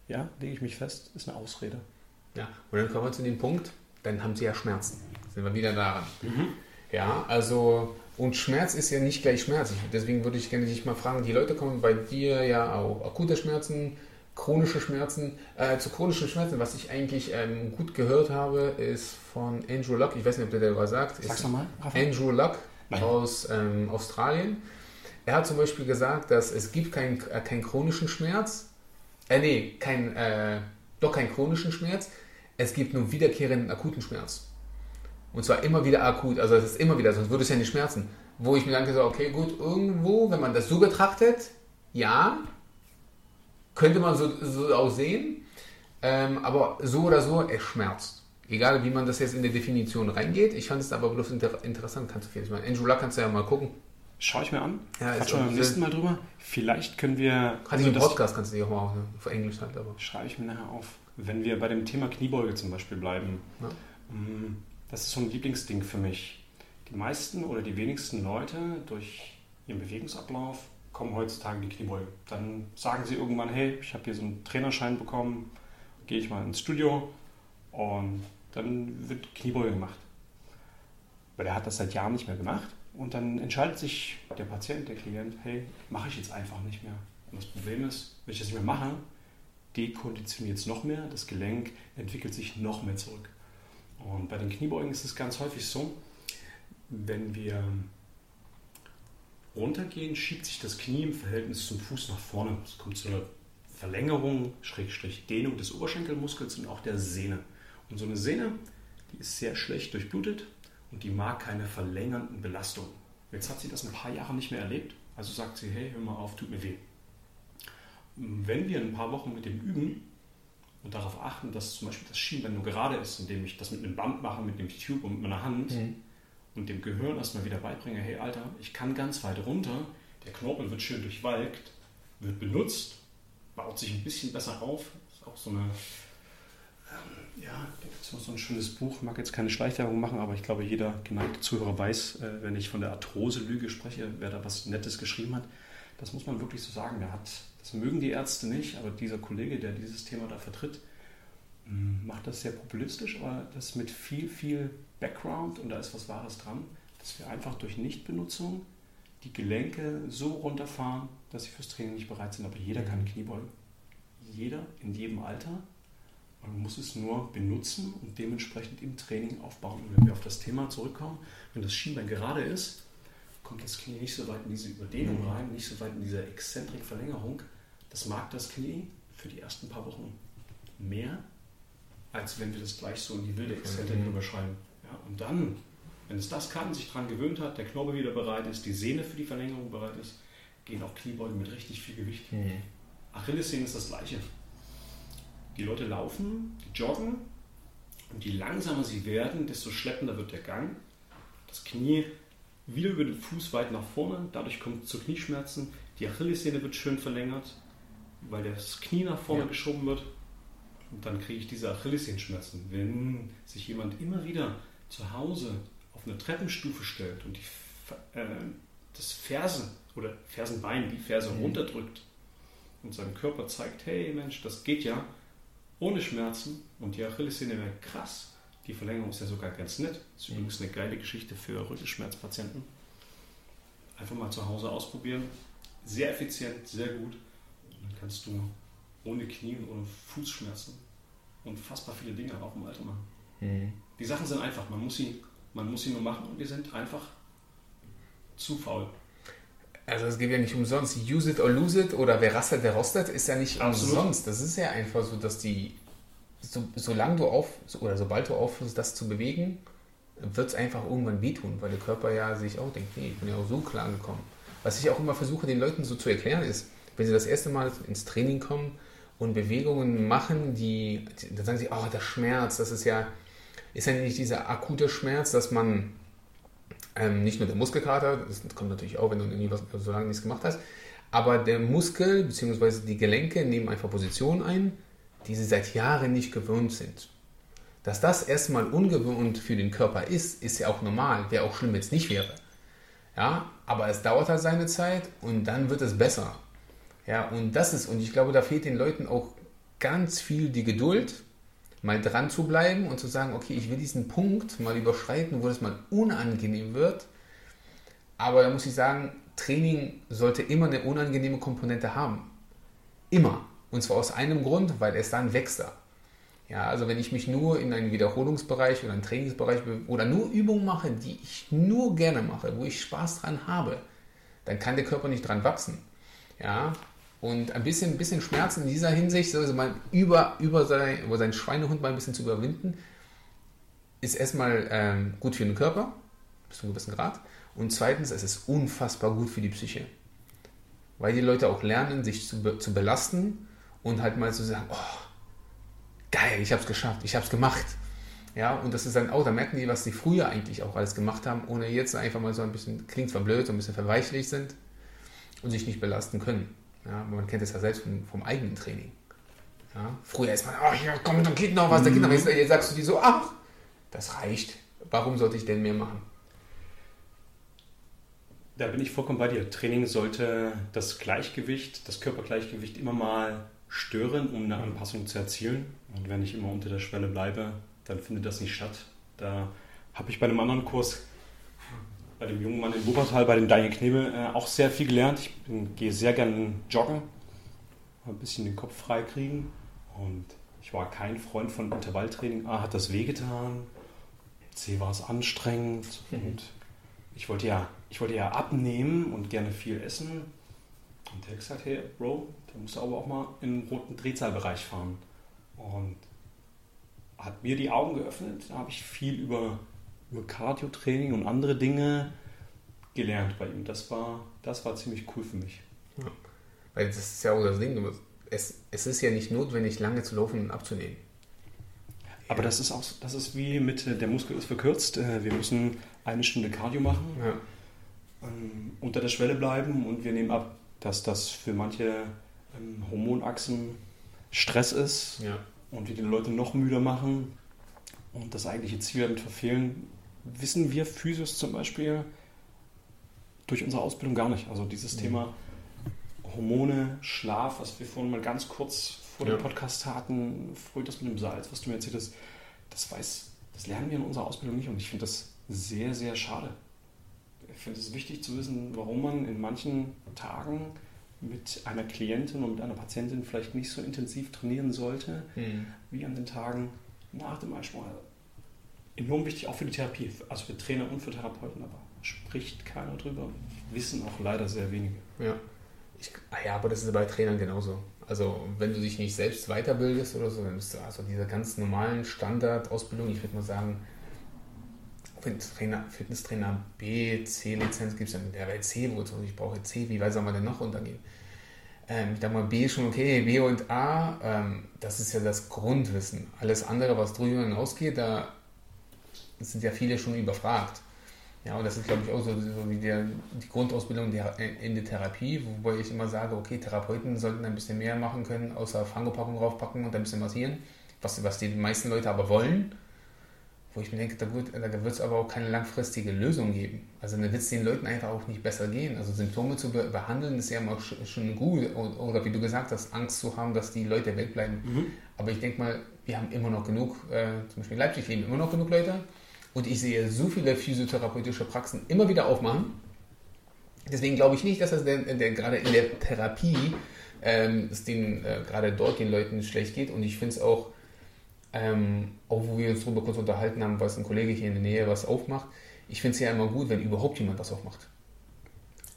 ja, lege ich mich fest, ist eine Ausrede. Ja, und dann kommen wir zu dem Punkt, dann haben sie ja Schmerzen. Sind wir wieder daran. Mhm. Ja, also, und Schmerz ist ja nicht gleich Schmerz. Deswegen würde ich gerne dich mal fragen, die Leute kommen bei dir ja auch akute Schmerzen, chronische Schmerzen. Äh, zu chronischen Schmerzen, was ich eigentlich ähm, gut gehört habe, ist von Andrew Luck, ich weiß nicht, ob der darüber sagt. Sag's nochmal, Andrew Luck Nein. aus ähm, Australien. Er hat zum Beispiel gesagt, dass es gibt keinen äh, kein chronischen Schmerz, äh, nee, kein, äh, doch keinen chronischen Schmerz. Es gibt nur wiederkehrenden akuten Schmerz. Und zwar immer wieder akut, also es ist immer wieder, sonst würde es ja nicht schmerzen. Wo ich mir dann gesagt okay, gut, irgendwo, wenn man das so betrachtet, ja, könnte man so, so auch sehen, ähm, aber so oder so, es schmerzt. egal wie man das jetzt in der Definition reingeht, ich fand es aber bloß inter interessant, kannst du vielleicht mal, Luck kannst du ja mal gucken. Schau ich mir an. Ja, Quatschen wir beim nächsten Mal drüber. Vielleicht können wir. Kann ich im Podcast kannst du die auch mal auf, ne? auf Englisch halt, aber. Schreibe ich mir nachher auf. Wenn wir bei dem Thema Kniebeuge zum Beispiel bleiben. Ja. Mm, Das ist so ein Lieblingsding für mich. Die meisten oder die wenigsten Leute durch ihren Bewegungsablauf kommen heutzutage in die Kniebeuge. Dann sagen sie irgendwann, hey, ich habe hier so einen Trainerschein bekommen, gehe ich mal ins Studio und dann wird Kniebeuge gemacht. Weil er hat das seit Jahren nicht mehr gemacht und dann entscheidet sich der Patient, der Klient, hey, mache ich jetzt einfach nicht mehr. Und das Problem ist, wenn ich das nicht mehr mache, dekonditioniert es noch mehr, das Gelenk entwickelt sich noch mehr zurück. Und bei den Kniebeugen ist es ganz häufig so, wenn wir runtergehen, schiebt sich das Knie im Verhältnis zum Fuß nach vorne. Es kommt zu einer Verlängerung, Schrägstrich Dehnung des Oberschenkelmuskels und auch der Sehne. Und so eine Sehne, die ist sehr schlecht durchblutet und die mag keine verlängernden Belastungen. Jetzt hat sie das ein paar Jahre nicht mehr erlebt, also sagt sie, hey, hör mal auf, tut mir weh. Wenn wir ein paar Wochen mit dem üben und darauf achten, dass zum Beispiel das Schienbein nur gerade ist, indem ich das mit einem Band mache, mit dem Tube und mit meiner Hand Mhm. und dem Gehirn erstmal wieder beibringe, hey Alter, ich kann ganz weit runter, der Knorpel wird schön durchwalkt, wird benutzt, baut sich ein bisschen besser auf. Ist auch so eine, ähm, ja, noch so ein schönes Buch, ich mag jetzt keine Schleichwerbung machen, aber ich glaube, jeder geneigte Zuhörer weiß, äh, wenn ich von der Arthrose-Lüge spreche, wer da was Nettes geschrieben hat. Das muss man wirklich so sagen. Der hat, das mögen die Ärzte nicht, aber dieser Kollege, der dieses Thema da vertritt, mh, macht das sehr populistisch, aber das mit viel, viel Background und da ist was Wahres dran, dass wir einfach durch Nichtbenutzung die Gelenke so runterfahren, dass sie fürs Training nicht bereit sind. Aber jeder Mhm. kann Kniebeugen. Jeder in jedem Alter. Man muss es nur benutzen und dementsprechend im Training aufbauen. Und wenn wir auf das Thema zurückkommen, wenn das Schienbein gerade ist, kommt das Knie nicht so weit in diese Überdehnung Mhm. rein, nicht so weit in diese Exzentrikverlängerung. Das mag das Knie für die ersten paar Wochen mehr, als wenn wir das gleich so in die wilde Exzentrik Mhm. überschreiben. Ja, und dann, wenn es das kann, sich daran gewöhnt hat, der Knorpel wieder bereit ist, die Sehne für die Verlängerung bereit ist, gehen auch Kniebeugen mit richtig viel Gewicht. Mhm. Achillessehne ist das gleiche. Die Leute laufen, die joggen und je langsamer sie werden, desto schleppender wird der Gang. Das Knie wieder über den Fuß weit nach vorne, dadurch kommt es zu Knieschmerzen. Die Achillessehne wird schön verlängert, weil das Knie nach vorne Ja. geschoben wird. Und dann kriege ich diese Achillessehenschmerzen. Wenn sich jemand immer wieder zu Hause auf eine Treppenstufe stellt und die, äh, das Ferse oder Fersenbein, die Ferse Mhm. runterdrückt und seinem Körper zeigt, hey Mensch, das geht ja ohne Schmerzen und die Achillessehne wäre krass. Die Verlängerung ist ja sogar ganz nett. Das ist Mhm. übrigens eine geile Geschichte für Rückenschmerzpatienten. Einfach mal zu Hause ausprobieren. Sehr effizient, sehr gut. Und dann kannst du ohne Knie und ohne Fußschmerzen unfassbar viele Dinge auch im Alter machen. Mhm. Die Sachen sind einfach, man muss sie, man muss sie nur machen und wir sind einfach zu faul. Also es geht ja nicht umsonst. Use it or lose it oder wer rastet, der rostet, ist ja nicht Absolut. umsonst. Das ist ja einfach so, dass die, so, solange du auf, oder sobald du aufhörst, das zu bewegen, wird es einfach irgendwann wehtun, weil der Körper ja sich auch denkt, nee, ich bin ja auch so klar gekommen. Was ich auch immer versuche, den Leuten so zu erklären, ist, wenn sie das erste Mal ins Training kommen und Bewegungen machen, die, dann sagen sie, oh, der Schmerz, das ist ja, ist ja nicht dieser akute Schmerz, dass man ähm, nicht nur der Muskelkater, das kommt natürlich auch, wenn du irgendwie was, so lange nichts gemacht hast, aber der Muskel bzw. die Gelenke nehmen einfach Positionen ein, die sie seit Jahren nicht gewöhnt sind. Dass das erstmal ungewohnt für den Körper ist, ist ja auch normal. Wäre auch schlimm, wenn es nicht wäre. Ja, aber es dauert halt seine Zeit und dann wird es besser. Ja, und das ist, und ich glaube, da fehlt den Leuten auch ganz viel die Geduld, mal dran zu bleiben und zu sagen, okay, ich will diesen Punkt mal überschreiten, wo das mal unangenehm wird. Aber da muss ich sagen, Training sollte immer eine unangenehme Komponente haben. Immer. Und zwar aus einem Grund, weil es dann wächst. Ja, also wenn ich mich nur in einen Wiederholungsbereich oder einen Trainingsbereich be- oder nur Übungen mache, die ich nur gerne mache, wo ich Spaß dran habe, dann kann der Körper nicht dran wachsen. Ja, und ein bisschen, ein bisschen Schmerzen in dieser Hinsicht, also mal über, über, sein, über seinen Schweinehund mal ein bisschen zu überwinden, ist erstmal ähm, gut für den Körper, bis zu einem gewissen Grad. Und zweitens, es ist unfassbar gut für die Psyche. Weil die Leute auch lernen, sich zu, zu belasten und halt mal zu sagen, oh, geil, ich habe es geschafft, ich habe es gemacht. Ja, und das ist dann auch, da merken die, was die früher eigentlich auch alles gemacht haben, ohne jetzt einfach mal so ein bisschen, klingt zwar blöd, so ein bisschen verweichlich sind und sich nicht belasten können. Ja, man kennt das ja selbst vom, vom eigenen Training. Ja, früher ist man, ach ja, komm, dann geht noch was, dann geht noch was. Jetzt sagst du dir so, ach, das reicht. Warum sollte ich denn mehr machen? Da bin ich vollkommen bei dir. Training sollte das Gleichgewicht, das Körpergleichgewicht immer mal stören, um eine Anpassung zu erzielen. Und wenn ich immer unter der Schwelle bleibe, dann findet das nicht statt. Da habe ich bei einem anderen Kurs, bei dem jungen Mann in Wuppertal, bei dem Daniel Knebel, äh, auch sehr viel gelernt. Ich bin, gehe sehr gerne joggen, ein bisschen den Kopf frei kriegen. Und ich war kein Freund von Intervalltraining. A, hat das wehgetan. C, war es anstrengend. Mhm. Und ich wollte, ja, ich wollte ja abnehmen und gerne viel essen. Und der hat gesagt, hey Bro, da musst du aber auch mal in den roten Drehzahlbereich fahren. Und hat mir die Augen geöffnet. Da habe ich viel über, über Cardio-Training und andere Dinge gelernt bei ihm. Das war, das war ziemlich cool für mich. Ja. Weil das ist ja auch das Ding, es, es ist ja nicht notwendig, lange zu laufen und abzunehmen. Aber das ist auch, das ist wie mit, der Muskel ist verkürzt, äh, wir müssen eine Stunde Cardio machen, ja. Ähm, unter der Schwelle bleiben und wir nehmen ab, dass das für manche ähm, Hormonachsen Stress ist. Ja und wir die Leute noch müder machen und das eigentliche Ziel damit verfehlen, wissen wir Physios zum Beispiel durch unsere Ausbildung gar nicht. Also dieses mhm. Thema Hormone, Schlaf, was wir vorhin mal ganz kurz vor ja. dem Podcast hatten, früh das mit dem Salz, was du mir erzählt hast, das weiß, das lernen wir in unserer Ausbildung nicht und ich finde das sehr, sehr schade. Ich finde es wichtig zu wissen, warum man in manchen Tagen mit einer Klientin und mit einer Patientin vielleicht nicht so intensiv trainieren sollte, mhm. wie an den Tagen nach dem Eisprung. Enorm wichtig auch für die Therapie, also für Trainer und für Therapeuten, aber spricht keiner drüber, wissen auch leider sehr wenige. Ja, ich, ah ja aber das ist bei Trainern genauso. Also wenn du dich nicht selbst weiterbildest oder so, dann bist du also diese ganz normalen Standardausbildung, ich würde mal sagen, Fitnesstrainer, Fitnesstrainer B, C-Lizenz gibt es dann der bei C, wo ich brauche C, wie weit soll man denn noch runtergehen? Ähm, ich denke mal, B schon okay, B und A, ähm, das ist ja das Grundwissen. Alles andere, was drüber hinausgeht, da sind ja viele schon überfragt. Ja, und das ist, glaube ich, auch so, so wie der, die Grundausbildung der, in der Therapie, wobei ich immer sage, okay, Therapeuten sollten ein bisschen mehr machen können, außer Fangopackung draufpacken und ein bisschen massieren, was, was die meisten Leute aber wollen wo ich mir denke, da, gut, da wird es aber auch keine langfristige Lösung geben. Also dann wird es den Leuten einfach auch nicht besser gehen. Also Symptome zu be behandeln ist ja immer schon gut. Oder wie du gesagt hast, Angst zu haben, dass die Leute wegbleiben. Mhm. Aber ich denke mal, wir haben immer noch genug, äh, zum Beispiel in Leipzig leben immer noch genug Leute. Und ich sehe so viele physiotherapeutische Praxen immer wieder aufmachen. Deswegen glaube ich nicht, dass das der, der, gerade in der Therapie ähm, es denen äh, gerade dort den Leuten schlecht geht. Und ich finde es auch ähm, auch wo wir uns darüber kurz unterhalten haben, was ein Kollege hier in der Nähe was aufmacht. Ich finde es ja immer gut, wenn überhaupt jemand was aufmacht.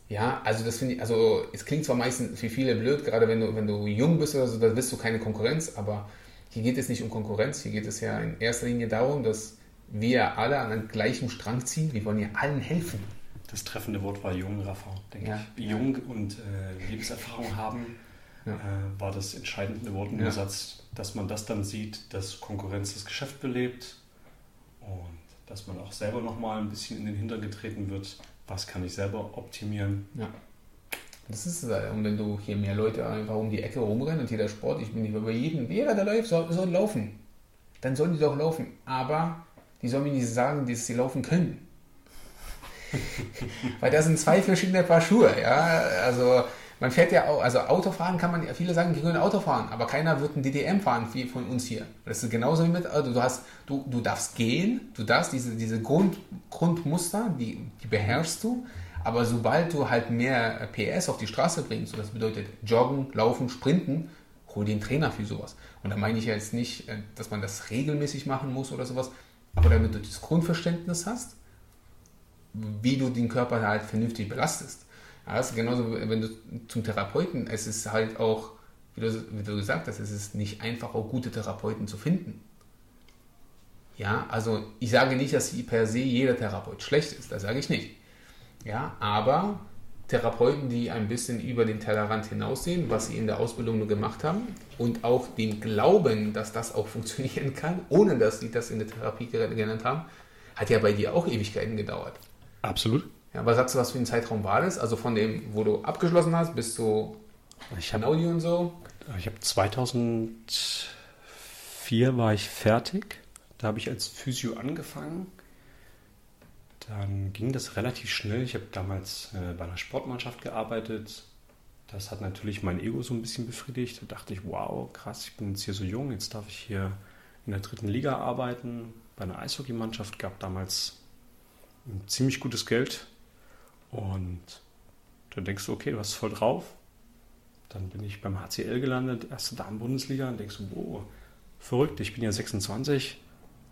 Ja, also das finde ich, also es klingt zwar meistens für viele blöd, gerade wenn du, wenn du jung bist oder so, da bist du keine Konkurrenz, aber hier geht es nicht um Konkurrenz, hier geht es ja in erster Linie darum, dass wir alle an einem gleichen Strang ziehen, wir wollen ja allen helfen. Das treffende Wort war jung, Rafa, denke ja. ich. Jung und äh, Lebenserfahrung haben ja. äh, war das entscheidende Wort im ja. Satz, dass man das dann sieht, dass Konkurrenz das Geschäft belebt und dass man auch selber nochmal ein bisschen in den Hintern getreten wird, was kann ich selber optimieren. Ja. Das ist es halt. Und wenn du hier mehr Leute einfach um die Ecke rumrennen und jeder Sport, ich bin nicht bei jedem, jeder, der läuft, soll, soll laufen. Dann sollen die doch laufen. Aber die sollen mir nicht sagen, dass sie laufen können. Weil das sind zwei verschiedene Paar Schuhe, ja. Also man fährt ja auch, also Autofahren kann man ja, viele sagen, die können Auto fahren, aber keiner wird ein DDM fahren wie von uns hier. Das ist genauso wie mit, also du hast, du, du darfst gehen, du darfst diese, diese Grund, Grundmuster, die, die beherrschst du, aber sobald du halt mehr PS auf die Straße bringst, so das bedeutet Joggen, Laufen, Sprinten, hol den Trainer für sowas. Und da meine ich ja jetzt nicht, äh, dass man das regelmäßig machen muss oder sowas, aber damit du das Grundverständnis hast, wie du den Körper halt vernünftig belastest. Ja, ist genauso, wenn du zum Therapeuten, es ist halt auch, wie du, wie du gesagt hast, es ist nicht einfach, auch gute Therapeuten zu finden. Ja, also ich sage nicht, dass per se jeder Therapeut schlecht ist, das sage ich nicht. Ja, aber Therapeuten, die ein bisschen über den Tellerrand hinaussehen, was sie in der Ausbildung nur gemacht haben und auch den Glauben, dass das auch funktionieren kann, ohne dass sie das in der Therapie gelernt haben, hat ja bei dir auch Ewigkeiten gedauert. Absolut. Ja, was sagst du, was für ein Zeitraum war das? Also von dem, wo du abgeschlossen hast, bis zu ich hab, Audio und so? Ich habe 2004 war ich fertig. Da habe ich als Physio angefangen. Dann ging das relativ schnell. Ich habe damals äh, bei einer Sportmannschaft gearbeitet. Das hat natürlich mein Ego so ein bisschen befriedigt. Da dachte ich, wow, krass, ich bin jetzt hier so jung, jetzt darf ich hier in der dritten Liga arbeiten. Bei einer Eishockeymannschaft gab damals ein ziemlich gutes Geld. Und dann denkst du, okay, du hast voll drauf. Dann bin ich beim HCL gelandet, erste Damen-Bundesliga, und denkst du, wow, verrückt, ich bin ja 26.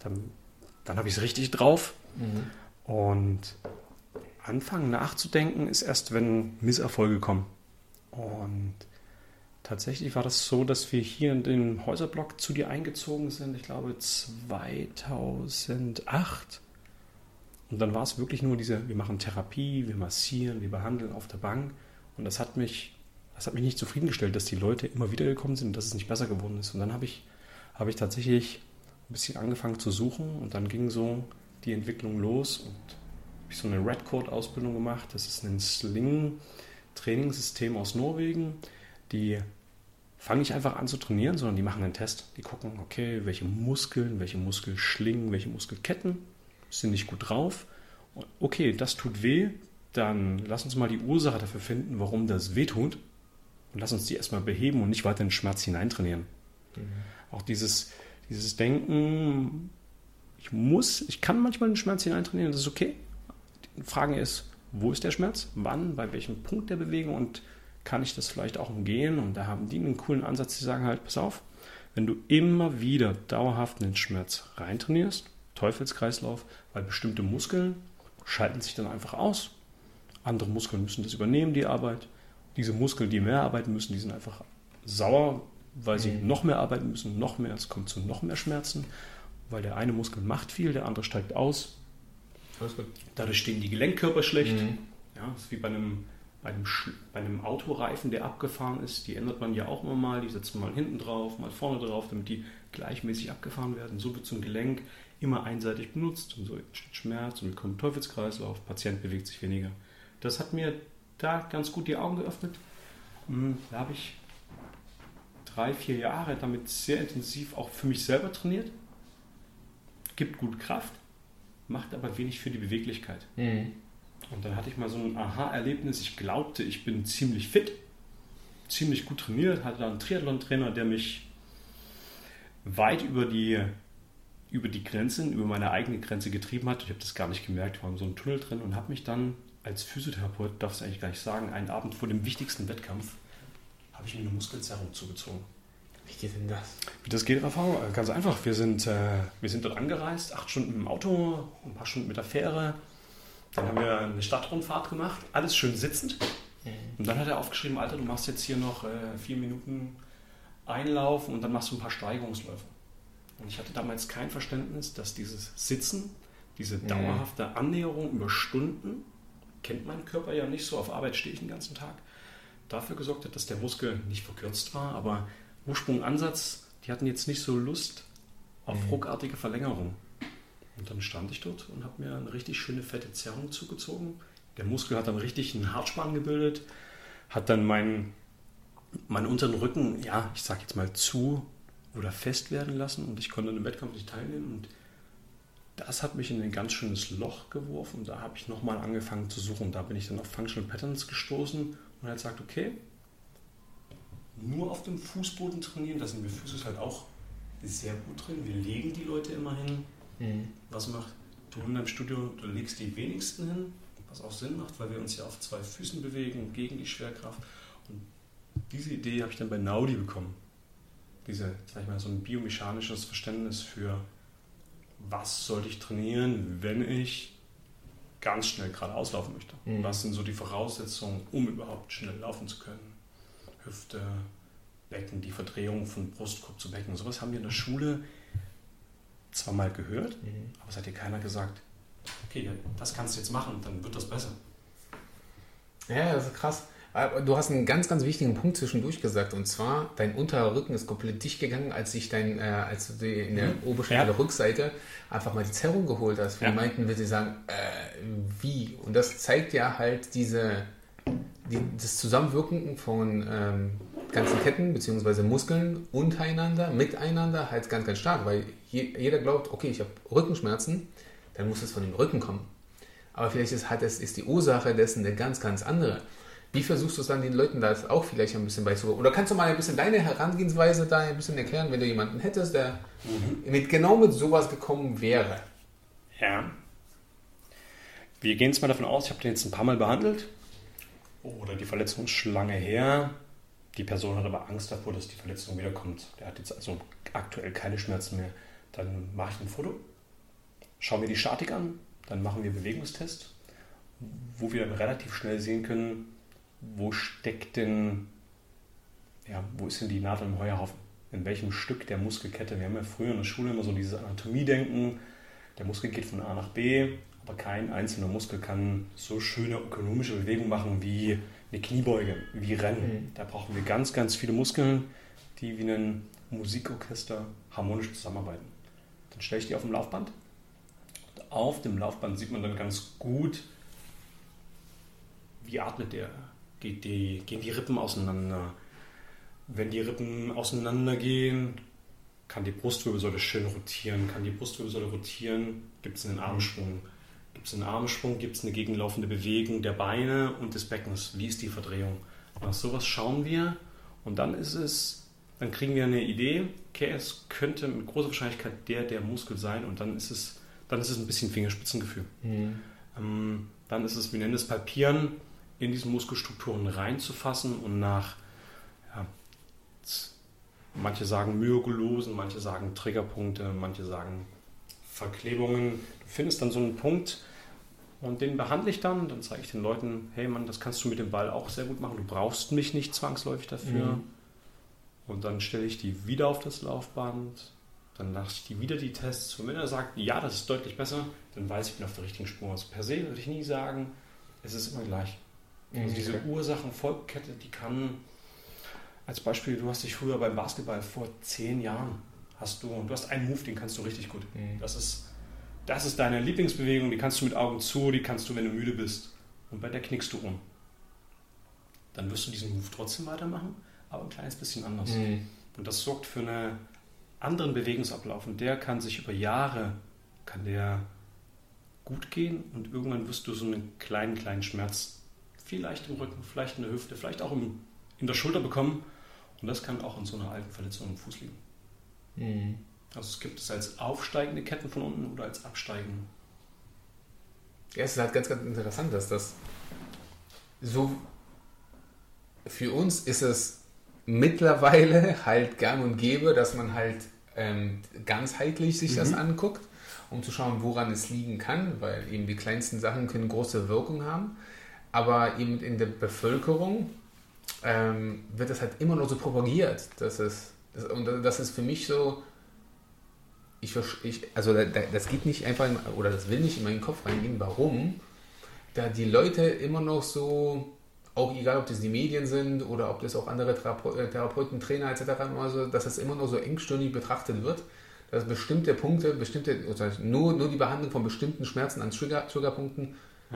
Dann, dann habe ich es richtig drauf. Mhm. Und anfangen nachzudenken ist erst, wenn Misserfolge kommen. Und tatsächlich war das so, dass wir hier in den Häuserblock zu dir eingezogen sind, ich glaube 2008. Und dann war es wirklich nur diese, wir machen Therapie, wir massieren, wir behandeln auf der Bank. Und das hat mich, das hat mich nicht zufriedengestellt, dass die Leute immer wieder gekommen sind und dass es nicht besser geworden ist. Und dann habe ich, habe ich tatsächlich ein bisschen angefangen zu suchen und dann ging so die Entwicklung los und habe so eine Red Code Ausbildung gemacht. Das ist ein Sling Trainingssystem aus Norwegen. Die fangen nicht einfach an zu trainieren, sondern die machen einen Test. Die gucken, okay, welche Muskeln, welche Muskelschlingen, welche Muskelketten sind nicht gut drauf. Okay, das tut weh. Dann lass uns mal die Ursache dafür finden, warum das weh tut. Und lass uns die erstmal beheben und nicht weiter in den Schmerz hineintrainieren. Mhm. Auch dieses, dieses Denken, ich muss, ich kann manchmal den Schmerz hineintrainieren, das ist okay. Die Frage ist, wo ist der Schmerz? Wann? Bei welchem Punkt der Bewegung? Und kann ich das vielleicht auch umgehen? Und da haben die einen coolen Ansatz, die sagen halt, pass auf, wenn du immer wieder dauerhaft den Schmerz reintrainierst, Teufelskreislauf, weil bestimmte Muskeln schalten sich dann einfach aus. Andere Muskeln müssen das übernehmen, die Arbeit. Diese Muskeln, die mehr arbeiten müssen, die sind einfach sauer, weil sie mhm. noch mehr arbeiten müssen, noch mehr, es kommt zu noch mehr Schmerzen weil der eine Muskel macht viel, der andere steigt aus. Dadurch stehen die Gelenkkörper schlecht. Mhm. Ja, das ist wie bei einem, bei, einem, bei einem Autoreifen, der abgefahren ist. Die ändert man ja auch immer mal. Die setzt man mal hinten drauf, mal vorne drauf, damit die gleichmäßig abgefahren werden. So wird so ein Gelenk immer einseitig benutzt und so entsteht Schmerz und kommen Teufelskreislauf. Patient bewegt sich weniger. Das hat mir da ganz gut die Augen geöffnet. Hm, da habe ich drei, vier Jahre damit sehr intensiv auch für mich selber trainiert gibt gut Kraft, macht aber wenig für die Beweglichkeit. Mhm. Und dann hatte ich mal so ein Aha-Erlebnis. Ich glaubte, ich bin ziemlich fit, ziemlich gut trainiert, hatte da einen Triathlon-Trainer, der mich weit über die, über die Grenzen, über meine eigene Grenze getrieben hat. Ich habe das gar nicht gemerkt, war in so einem Tunnel drin und habe mich dann als Physiotherapeut, darf es eigentlich gar nicht sagen, einen Abend vor dem wichtigsten Wettkampf, habe ich mir eine Muskelzerrung zugezogen. Wie geht denn das? Wie das geht, Rafa? Ganz einfach. Wir sind, äh, wir sind dort angereist, acht Stunden im Auto, ein paar Stunden mit der Fähre. Dann haben wir eine Stadtrundfahrt gemacht, alles schön sitzend. Mhm. Und dann hat er aufgeschrieben, Alter, du machst jetzt hier noch äh, vier Minuten Einlauf und dann machst du ein paar Steigerungsläufe. Und ich hatte damals kein Verständnis, dass dieses Sitzen, diese mhm. dauerhafte Annäherung über Stunden, kennt mein Körper ja nicht so, auf Arbeit stehe ich den ganzen Tag, dafür gesorgt hat, dass der Muskel nicht verkürzt war, aber Ursprung, Ansatz, die hatten jetzt nicht so Lust auf mhm. ruckartige Verlängerung. Und dann stand ich dort und habe mir eine richtig schöne fette Zerrung zugezogen. Der Muskel hat dann richtig einen Hartspann gebildet, hat dann meinen, meinen unteren Rücken, ja, ich sag jetzt mal zu oder fest werden lassen und ich konnte in dem Wettkampf nicht teilnehmen. Und das hat mich in ein ganz schönes Loch geworfen. Da habe ich nochmal angefangen zu suchen. Da bin ich dann auf Functional Patterns gestoßen und hat gesagt, okay, nur auf dem Fußboden trainieren. Da sind wir Physios halt auch sehr gut drin. Wir legen die Leute immer hin. Mhm. Was macht du in deinem Studio? Du legst die wenigsten hin, was auch Sinn macht, weil wir uns ja auf zwei Füßen bewegen gegen die Schwerkraft. Und diese Idee habe ich dann bei Naudi bekommen. Diese, sag ich mal, so ein biomechanisches Verständnis für, was sollte ich trainieren, wenn ich ganz schnell geradeaus laufen möchte. Mhm. Was sind so die Voraussetzungen, um überhaupt schnell laufen zu können? Hüfte, Becken, die Verdrehung von Brustkorb zu Becken. Sowas haben wir in der Schule zwar mal gehört, mhm. aber es hat dir keiner gesagt, okay, das kannst du jetzt machen, dann wird das besser. Ja, das ist krass. Aber Du hast einen ganz, ganz wichtigen Punkt zwischendurch gesagt und zwar, dein unterer Rücken ist komplett dicht gegangen, als sich dein, äh, als du dir in der Oberschenkel Ja. der Rückseite einfach mal die Zerrung geholt hast. Wir Ja. meinten, wenn sie sagen, äh, wie? Und das zeigt ja halt diese, die, das Zusammenwirken von ähm, ganzen Ketten bzw. Muskeln untereinander, miteinander halt ganz, ganz stark, weil je, jeder glaubt, okay, ich habe Rückenschmerzen, dann muss es von dem Rücken kommen. Aber vielleicht ist, hat es, ist die Ursache dessen eine ganz, ganz andere. Wie versuchst du es dann den Leuten das auch vielleicht ein bisschen beizubringen? Oder kannst du mal ein bisschen deine Herangehensweise da ein bisschen erklären, wenn du jemanden hättest, der mit genau mit sowas gekommen wäre? Ja. Wir gehen jetzt mal davon aus, ich habe den jetzt ein paar Mal behandelt. Oder die Verletzung ist her. Die Person hat aber Angst davor, dass die Verletzung wiederkommt. Der hat jetzt also aktuell keine Schmerzen mehr. Dann mache ich ein Foto, schaue mir die Statik an, dann machen wir einen Bewegungstest, wo wir dann relativ schnell sehen können, wo steckt denn, ja, wo ist denn die Nadel im Heuerhaufen? In welchem Stück der Muskelkette? Wir haben ja früher in der Schule immer so dieses Anatomie-Denken, der Muskel geht von A nach B, aber kein einzelner Muskel kann so schöne ökonomische Bewegungen machen wie eine Kniebeuge, wie Rennen. Da brauchen wir ganz, ganz viele Muskeln, die wie ein Musikorchester harmonisch zusammenarbeiten. Dann stelle ich die auf dem Laufband. Und auf dem Laufband sieht man dann ganz gut, wie atmet der. Geht die, gehen die Rippen auseinander? Wenn die Rippen auseinandergehen, kann die Brustwirbelsäule schön rotieren. Kann die Brustwirbelsäule rotieren, gibt es einen Armschwung. Gibt es einen Armschwung, gibt es eine gegenlaufende Bewegung der Beine und des Beckens. Wie ist die Verdrehung? Nach sowas schauen wir und dann ist es, dann kriegen wir eine Idee, okay, es könnte mit großer Wahrscheinlichkeit der, der Muskel sein und dann ist es, dann ist es ein bisschen Fingerspitzengefühl. Ähm, dann ist es, wir nennen es Palpieren, in diese Muskelstrukturen reinzufassen und nach, ja, manche sagen Myogulosen, manche sagen Triggerpunkte, manche sagen Verklebungen. Du findest dann so einen Punkt und den behandle ich dann. Dann zeige ich den Leuten, hey Mann, das kannst du mit dem Ball auch sehr gut machen. Du brauchst mich nicht zwangsläufig dafür. Mhm. Und dann stelle ich die wieder auf das Laufband. Dann lasse ich die wieder die Tests. Und wenn er sagt, ja, das ist deutlich besser, dann weiß ich, ich bin auf der richtigen Spur. Also per se würde ich nie sagen, es ist immer gleich. Also Mhm. diese Ursachen-Folgkette, die kann, als Beispiel, du hast dich früher beim Basketball vor zehn Jahren, hast du, du hast einen Move, den kannst du richtig gut. Mhm. Das ist, das ist deine Lieblingsbewegung, die kannst du mit Augen zu, die kannst du, wenn du müde bist. Und bei der knickst du um. Dann wirst du diesen Move trotzdem weitermachen, aber ein kleines bisschen anders. Mhm. Und das sorgt für einen anderen Bewegungsablauf. Und der kann sich über Jahre, kann der gut gehen und irgendwann wirst du so einen kleinen, kleinen Schmerz, vielleicht im Rücken, vielleicht in der Hüfte, vielleicht auch im, in der Schulter bekommen. Und das kann auch in so einer alten Verletzung im Fuß liegen. Mhm. Also es gibt es als aufsteigende Ketten von unten oder als absteigende. Ja, es ist halt ganz, ganz interessant, dass das so für uns ist es mittlerweile halt gang und gäbe, dass man halt ähm, ganzheitlich sich das anguckt, um zu schauen, woran es liegen kann, weil eben die kleinsten Sachen können große Wirkung haben. Aber eben in der Bevölkerung ähm, wird das halt immer noch so propagiert. Dass es, das, und das ist für mich so, ich, ich, also da- da- das geht nicht einfach, in, oder das will nicht in meinen Kopf reingehen, warum da die Leute immer noch so, auch egal ob das die Medien sind oder ob das auch andere Therape äh, Therapeuten, Trainer etc., immer so, dass das immer noch so engstirnig betrachtet wird, dass bestimmte Punkte, bestimmte, oder nur, nur die Behandlung von bestimmten Schmerzen an Trigger,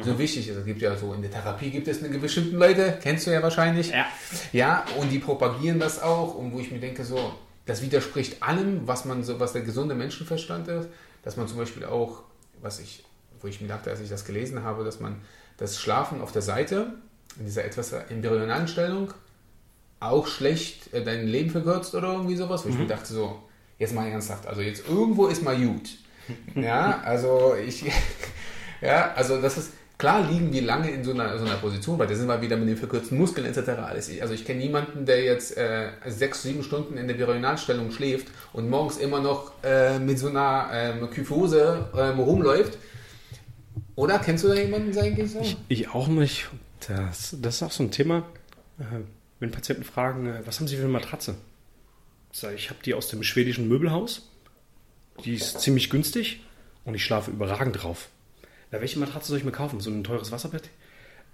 so wichtig ist. Es gibt ja so, in der Therapie gibt es eine bestimmten Leute, kennst du ja wahrscheinlich, Ja. ja, und die propagieren das auch und wo ich mir denke, so, das widerspricht allem, was man so, was der gesunde Menschenverstand ist, dass man zum Beispiel auch, was ich, wo ich mir dachte, als ich das gelesen habe, dass man das Schlafen auf der Seite, in dieser etwas embryonalen Stellung, auch schlecht äh, dein Leben verkürzt oder irgendwie sowas, wo ich mir dachte, so, jetzt mal ernsthaft, also jetzt irgendwo ist mal gut. ja, also ich, ja, also das ist, klar liegen die lange in so einer, so einer Position, weil da sind wir wieder mit den verkürzten Muskeln etc. Alles. Also ich kenne niemanden, der jetzt äh, sechs, sieben Stunden in der Verinalstellung schläft und morgens immer noch äh, mit so einer ähm, Kyphose ähm, rumläuft. Oder kennst du da jemanden, sag ich so? Ich, ich auch nicht. Das, das ist auch so ein Thema. äh, Wenn Patienten fragen, äh, was haben Sie für eine Matratze? Ich sage, ich habe die aus dem schwedischen Möbelhaus. Die ist ziemlich günstig und ich schlafe überragend drauf. Na, welche Matratze soll ich mir kaufen? So ein teures Wasserbett?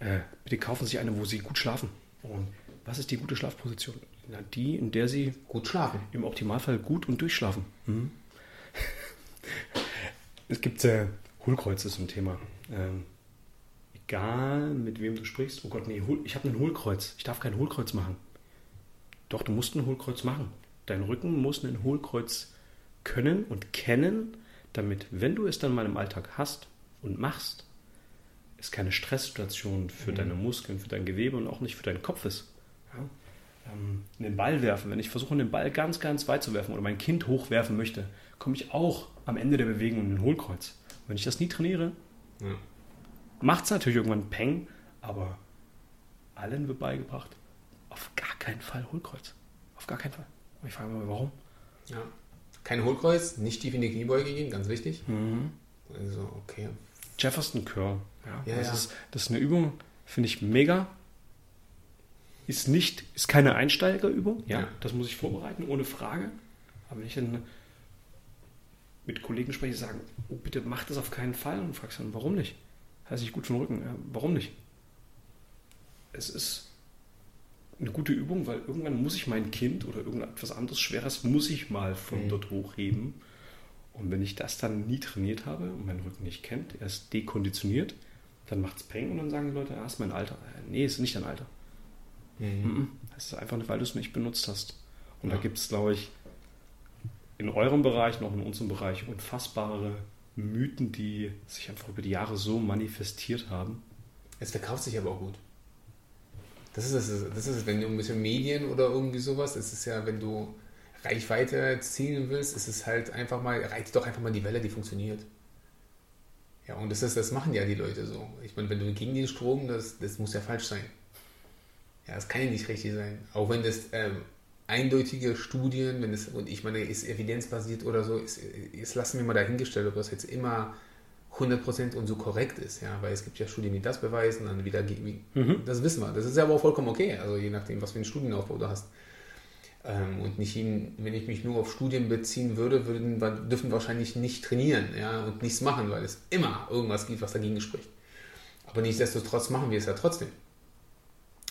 äh, bitte kaufen Sie eine, wo Sie gut schlafen. Und was ist die gute Schlafposition? Na, die, in der Sie Gut schlafen. im Optimalfall gut und durchschlafen. Mhm. es gibt äh, Hohlkreuze zum Thema. Ähm, egal mit wem du sprichst. Oh Gott, nee, ich habe ein Hohlkreuz. Ich darf kein Hohlkreuz machen. Doch, du musst ein Hohlkreuz machen. Dein Rücken muss ein Hohlkreuz können und kennen, damit, wenn du es dann mal im Alltag hast und machst, es keine Stresssituation für Mhm. deine Muskeln, für dein Gewebe und auch nicht für deinen Kopf ist. Ja? Ähm, den Ball werfen, wenn ich versuche, den Ball ganz, ganz weit zu werfen oder mein Kind hochwerfen möchte, komme ich auch am Ende der Bewegung in den Hohlkreuz. Wenn ich das nie trainiere, Ja. macht es natürlich irgendwann Peng, aber allen wird beigebracht, auf gar keinen Fall Hohlkreuz. Auf gar keinen Fall. Und ich frage mich, warum? Ja. Kein Hohlkreuz, nicht tief in die Kniebeuge gehen, ganz wichtig. Also, okay. Jefferson Curl. Ja, Ja, das, ja. Ist, das ist eine Übung, finde ich mega. Ist nicht, ist keine Einsteigerübung. Ja, Ja. das muss ich vorbereiten, ohne Frage. Aber wenn ich dann mit Kollegen spreche, die sagen, oh, bitte mach das auf keinen Fall und fragst dann, warum nicht? Heißt nicht gut für den Rücken. Ja, warum nicht? Es ist eine gute Übung, weil irgendwann muss ich mein Kind oder irgendetwas anderes Schweres muss ich mal von Mhm. dort hochheben. Und wenn ich das dann nie trainiert habe und meinen Rücken nicht kennt, er ist dekonditioniert, dann macht es Peng und dann sagen die Leute, ah, ist mein Alter. Äh, Nee, ist nicht dein Alter. Mhm. Das ist einfach, weil du es nicht benutzt hast. Und da Ja. gibt es, glaube ich, in eurem Bereich, noch in unserem Bereich, unfassbare Mythen, die sich einfach über die Jahre so manifestiert haben. Es verkauft sich aber auch gut. Das ist es, das ist es, wenn du ein bisschen Medien oder irgendwie sowas, es ist ja, wenn du Reichweite erzielen willst, ist es halt einfach mal, reizt doch einfach mal die Welle, die funktioniert. Ja, und das, ist, das machen ja die Leute so. Ich meine, wenn du gegen den Strom, das, das muss ja falsch sein. Ja, das kann ja nicht richtig sein. Auch wenn das ähm, eindeutige Studien, wenn es, und ich meine, ist evidenzbasiert oder so, ist, ist lassen wir mal dahingestellt, ob das jetzt immer 100% und so korrekt ist, ja, weil es gibt ja Studien, die das beweisen, dann wieder gegen, das wissen wir. Das ist ja aber auch vollkommen okay, also je nachdem, was für einen Studienaufbau du hast. Ähm, und nicht ihn, wenn ich mich nur auf Studien beziehen würde, würden dürfen wahrscheinlich nicht trainieren, ja, und nichts machen, weil es immer irgendwas gibt, was dagegen spricht. Aber nichtsdestotrotz machen wir es ja trotzdem.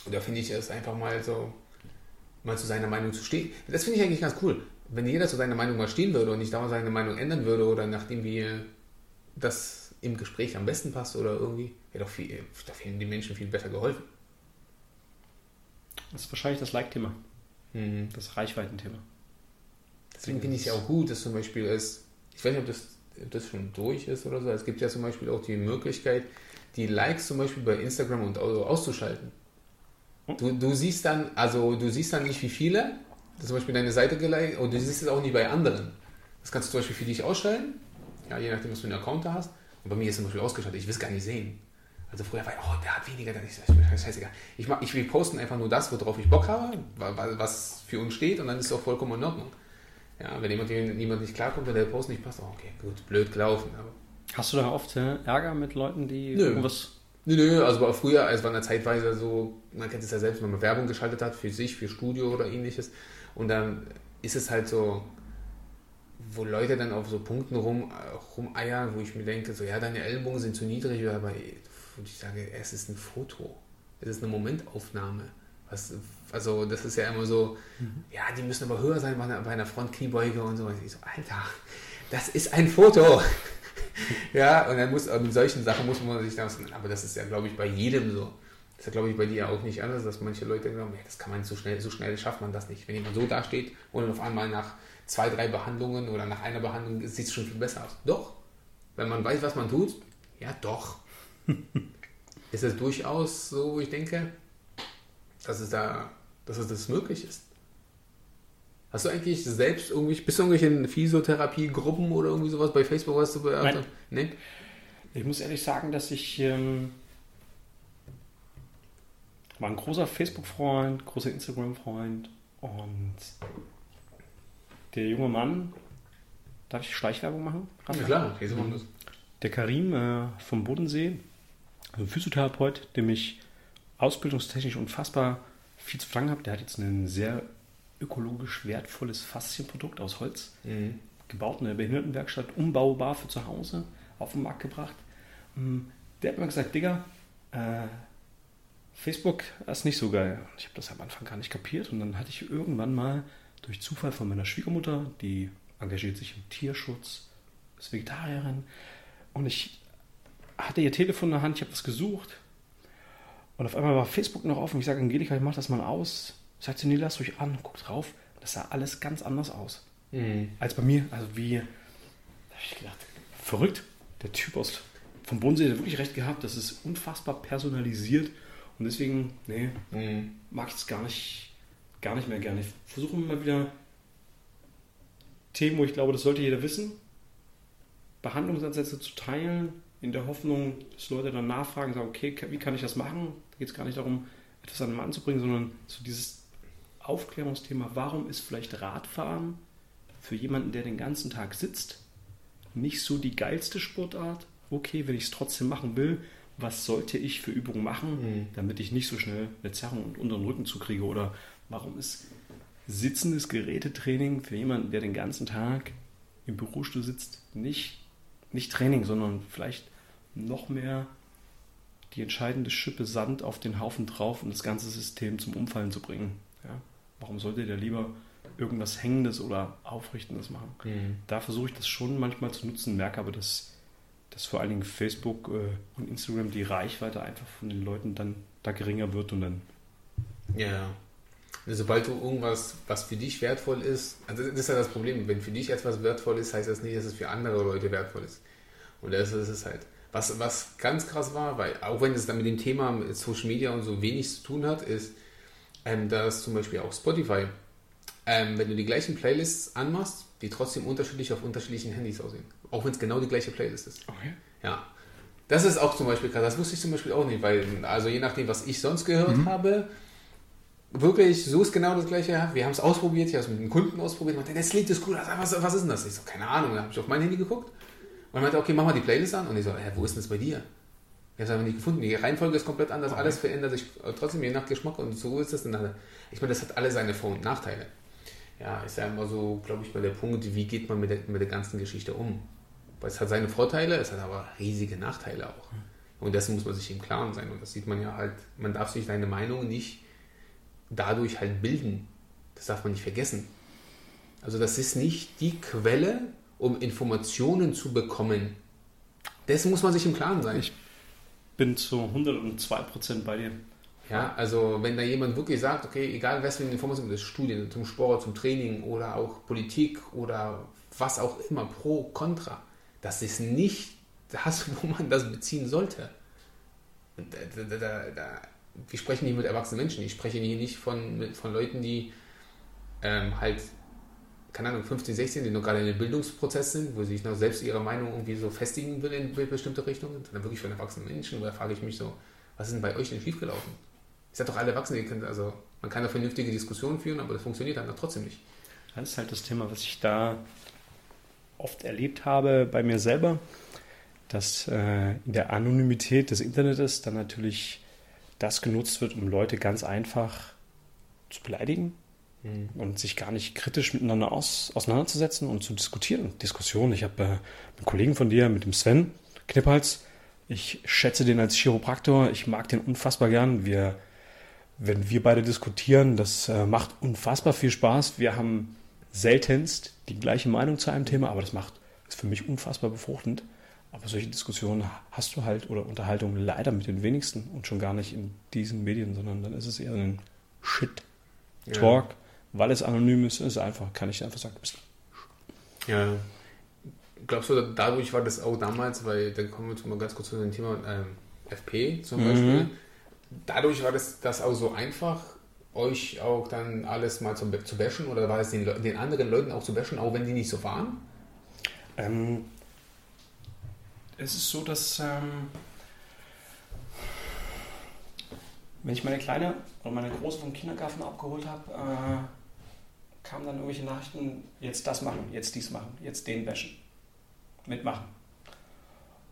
Und da finde ich es einfach mal so, mal zu seiner Meinung zu stehen. Das finde ich eigentlich ganz cool. Wenn jeder zu seiner Meinung mal stehen würde und nicht dauernd seine Meinung ändern würde oder nachdem wir das im Gespräch am besten passt oder irgendwie, wäre doch viel, da wären die Menschen viel besser geholfen. Das ist wahrscheinlich das Like-Thema, Mhm. das Reichweitenthema. Deswegen finde ich es ja auch gut, dass zum Beispiel es, ich weiß nicht, ob das, ob das schon durch ist oder so, es gibt ja zum Beispiel auch die Möglichkeit, die Likes zum Beispiel bei Instagram und so auszuschalten. Du, du siehst dann, also du siehst dann nicht wie viele, das zum Beispiel deine Seite geliked, und du siehst es auch nicht bei anderen. Das kannst du zum Beispiel für dich ausschalten, ja, je nachdem, was du für einen Account da hast. Und bei mir ist zum Beispiel ausgeschaltet, ich will es gar nicht sehen. Also früher war ich, oh, der hat weniger, dann ist das scheißegal. Ich, mach, ich will posten einfach nur das, worauf ich Bock habe, wa- wa- was für uns steht, und dann ist es auch vollkommen in Ordnung. Ja, wenn jemand, jemand nicht klarkommt oder der Post nicht passt, oh, okay, gut, blöd gelaufen. Hast du da oft äh, Ärger mit Leuten, die Nö. irgendwas. Nö, nö, also war früher, es war eine Zeitweise so, man kennt es ja selbst, wenn man Werbung geschaltet hat für sich, für Studio oder ähnliches. Und dann ist es halt so, wo Leute dann auf so Punkten rum, rumeiern, wo ich mir denke, so, ja, deine Ellbogen sind zu niedrig, aber wo ich sage, es ist ein Foto. Es ist eine Momentaufnahme. Was, also, das ist ja immer so, ja, die müssen aber höher sein bei einer, bei einer Frontkniebeuge und so. Und ich so, Alter, das ist ein Foto. Ja, und dann muss, mit solchen Sachen muss man sich dann, aber das ist ja, glaube ich, bei jedem so. Das ist ja, glaube ich, bei dir auch nicht anders, dass manche Leute glauben, ja, das kann man so schnell, so schnell schafft man das nicht. Wenn jemand so dasteht und dann auf einmal nach zwei, drei Behandlungen oder nach einer Behandlung sieht es schon viel besser aus. Doch, wenn man weiß, was man tut, ja doch. ist es durchaus so, ich denke, dass es da, dass es das möglich ist. Hast du eigentlich selbst irgendwie, bist du irgendwelche Physiotherapiegruppen oder irgendwie sowas bei Facebook was du beachtet? Nee? Ich muss ehrlich sagen, dass ich ähm, war ein großer Facebook-Freund, großer Instagram-Freund und der junge Mann, darf ich Schleichwerbung machen? Ja, klar, okay, so machen wir das. Der Karim äh, vom Bodensee, Physiotherapeut, dem ich ausbildungstechnisch unfassbar viel zu verdanken habe. Der hat jetzt ein sehr ökologisch wertvolles Faszienprodukt aus Holz Mhm. gebaut in der Behindertenwerkstatt, umbaubar für zu Hause auf den Markt gebracht. Mm, Der hat mir gesagt, Digga, äh, Facebook ist nicht so geil. Ich habe das am Anfang gar nicht kapiert und dann hatte ich irgendwann mal durch Zufall von meiner Schwiegermutter, die engagiert sich im Tierschutz, ist Vegetarierin und ich hatte ihr Telefon in der Hand, ich habe das gesucht und auf einmal war Facebook noch offen. Ich sage, Angelika, ich mach das mal aus. Sagt sie, nee, lass euch an, guck drauf. Das sah alles ganz anders aus. Mhm. Als bei mir. Also wie, da habe ich gedacht, verrückt. Der Typ aus vom Bodensee hat wirklich recht gehabt. Das ist unfassbar personalisiert. Und deswegen, nee, mhm. mag ich es gar nicht, gar nicht mehr gerne. Ich versuche immer wieder Themen, wo ich glaube, das sollte jeder wissen. Behandlungsansätze zu teilen, in der Hoffnung, dass Leute dann nachfragen, sagen, okay, wie kann ich das machen? Da geht es gar nicht darum, etwas an den Mann zu bringen, sondern so dieses Aufklärungsthema, warum ist vielleicht Radfahren für jemanden, der den ganzen Tag sitzt, nicht so die geilste Sportart? Okay, wenn ich es trotzdem machen will, was sollte ich für Übungen machen, mhm. damit ich nicht so schnell eine Zerrung und unter den Rücken zukriege? Oder warum ist sitzendes Gerätetraining für jemanden, der den ganzen Tag im Bürostuhl sitzt, nicht, nicht Training, sondern vielleicht noch mehr die entscheidende Schippe Sand auf den Haufen drauf, um das ganze System zum Umfallen zu bringen. Ja? Warum sollte der lieber irgendwas Hängendes oder Aufrichtendes machen? Mhm. Da versuche ich das schon manchmal zu nutzen, merke aber, dass, dass vor allen Dingen Facebook äh, und Instagram die Reichweite einfach von den Leuten dann da geringer wird und dann. Ja. Sobald du irgendwas, was für dich wertvoll ist, also das ist ja das Problem, wenn für dich etwas wertvoll ist, heißt das nicht, dass es für andere Leute wertvoll ist. Und das ist es halt. Was, was ganz krass war, weil auch wenn es dann mit dem Thema Social Media und so wenig zu tun hat, ist, ähm, dass zum Beispiel auch Spotify, ähm, wenn du die gleichen Playlists anmachst, die trotzdem unterschiedlich auf unterschiedlichen Handys aussehen. Auch wenn es genau die gleiche Playlist ist. Okay. Ja. Das ist auch zum Beispiel krass. Das wusste ich zum Beispiel auch nicht, weil, also je nachdem, was ich sonst gehört mhm. habe, wirklich, so ist genau das gleiche. Wir haben es ausprobiert, ich habe es mit einem Kunden ausprobiert. Und meinte, das Lied ist cool. Was, was ist denn das? Ich so, keine Ahnung. Da habe ich auf mein Handy geguckt und er meinte, okay, mach mal die Playlist an. Und ich so, hä, wo ist denn das bei dir? Ich habe es nicht gefunden. Die Reihenfolge ist komplett anders. Okay. Alles verändert sich trotzdem je nach Geschmack. Und so ist es. Ich meine, das hat alle seine Vor- und Nachteile. Ja, ist ja immer so, glaube ich, bei der Punkt, wie geht man mit der, mit der ganzen Geschichte um. Weil es hat seine Vorteile, es hat aber riesige Nachteile auch. Und dessen muss man sich im Klaren sein. Und das sieht man ja halt, man darf sich seine Meinung nicht dadurch halt bilden. Das darf man nicht vergessen. Also das ist nicht die Quelle um Informationen zu bekommen. Dessen muss man sich im Klaren sein. Ich bin zu 102% bei dir. Ja, also wenn da jemand wirklich sagt, okay, egal was für Informationen, das Studien zum Sport, zum Training oder auch Politik oder was auch immer, pro, contra, das ist nicht das, wo man das beziehen sollte. Da, da, da, da, wir sprechen hier mit erwachsenen Menschen, ich spreche hier nicht von, von Leuten, die ähm, halt keine Ahnung, 15, 16, die noch gerade in einem Bildungsprozess sind, wo sie sich noch selbst ihre Meinung irgendwie so festigen will in bestimmte Richtungen, sondern wirklich von erwachsenen Menschen, da frage ich mich so, was ist denn bei euch denn schiefgelaufen? Ihr seid doch alle Erwachsene, ihr könnt, also man kann eine vernünftige Diskussion führen, aber das funktioniert dann trotzdem nicht. Das ist halt das Thema, was ich da oft erlebt habe bei mir selber, dass äh, in der Anonymität des Internets dann natürlich das genutzt wird, um Leute ganz einfach zu beleidigen, Mhm. und sich gar nicht kritisch miteinander aus, auseinanderzusetzen und zu diskutieren. Diskussion. Ich habe äh, einen Kollegen von dir, mit dem Sven Knippals, ich schätze den als Chiropraktor, ich mag den unfassbar gern. Wir, wenn wir beide diskutieren, das äh, macht unfassbar viel Spaß. Wir haben seltenst die gleiche Meinung zu einem Thema, aber das macht ist für mich unfassbar befruchtend. Aber solche Diskussionen hast du halt oder Unterhaltungen leider mit den wenigsten und schon gar nicht in diesen Medien, sondern dann ist es eher ein Shit-Talk. Ja weil es anonym ist, ist einfach, kann ich einfach sagen, bist Ja. Glaubst du, dadurch war das auch damals, weil dann kommen wir jetzt mal ganz kurz zu dem Thema ähm, FP zum mhm. Beispiel. Dadurch war das, das auch so einfach, euch auch dann alles mal zu, zu bashen oder war es den, den, anderen Leuten auch zu bashen, auch wenn die nicht so waren? Ähm, es ist so, dass ähm, wenn ich meine Kleine oder meine Große vom Kindergarten abgeholt habe, äh, kamen dann irgendwelche Nachrichten, jetzt das machen, jetzt dies machen, jetzt den wäschen. Mitmachen.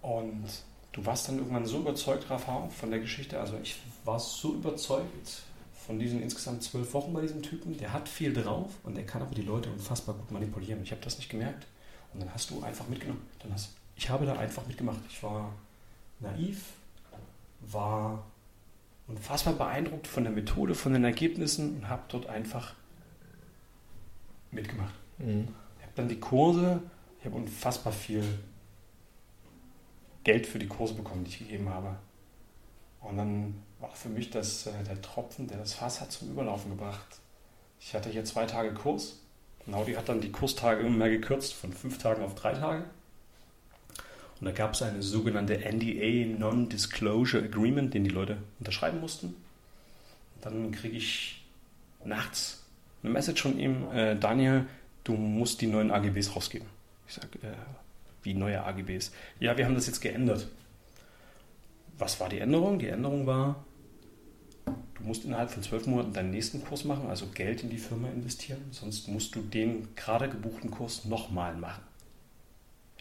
Und du warst dann irgendwann so überzeugt, Rafa, von der Geschichte. Also ich war so überzeugt von diesen insgesamt zwölf Wochen bei diesem Typen. Der hat viel drauf und der kann aber die Leute unfassbar gut manipulieren. Ich habe das nicht gemerkt. Und dann hast du einfach mitgenommen. Dann hast, ich habe da einfach mitgemacht. Ich war naiv, war unfassbar beeindruckt von der Methode, von den Ergebnissen und habe dort einfach mitgemacht. Mhm. Ich habe dann die Kurse, ich habe unfassbar viel Geld für die Kurse bekommen, die ich gegeben habe. Und dann war für mich das, äh, der Tropfen, der das Fass hat zum Überlaufen gebracht. Ich hatte hier zwei Tage Kurs. Naudi hat dann die Kurstage immer mehr gekürzt, von fünf Tagen auf drei Tage. Und da gab es eine sogenannte NDA, Non-Disclosure Agreement, den die Leute unterschreiben mussten. Und dann kriege ich nachts eine Message von ihm, äh, Daniel, du musst die neuen AGBs rausgeben. Ich sage, äh, wie neue AGBs? Ja, wir haben das jetzt geändert. Was war die Änderung? Die Änderung war, du musst innerhalb von zwölf Monaten deinen nächsten Kurs machen, also Geld in die Firma investieren, sonst musst du den gerade gebuchten Kurs nochmal machen.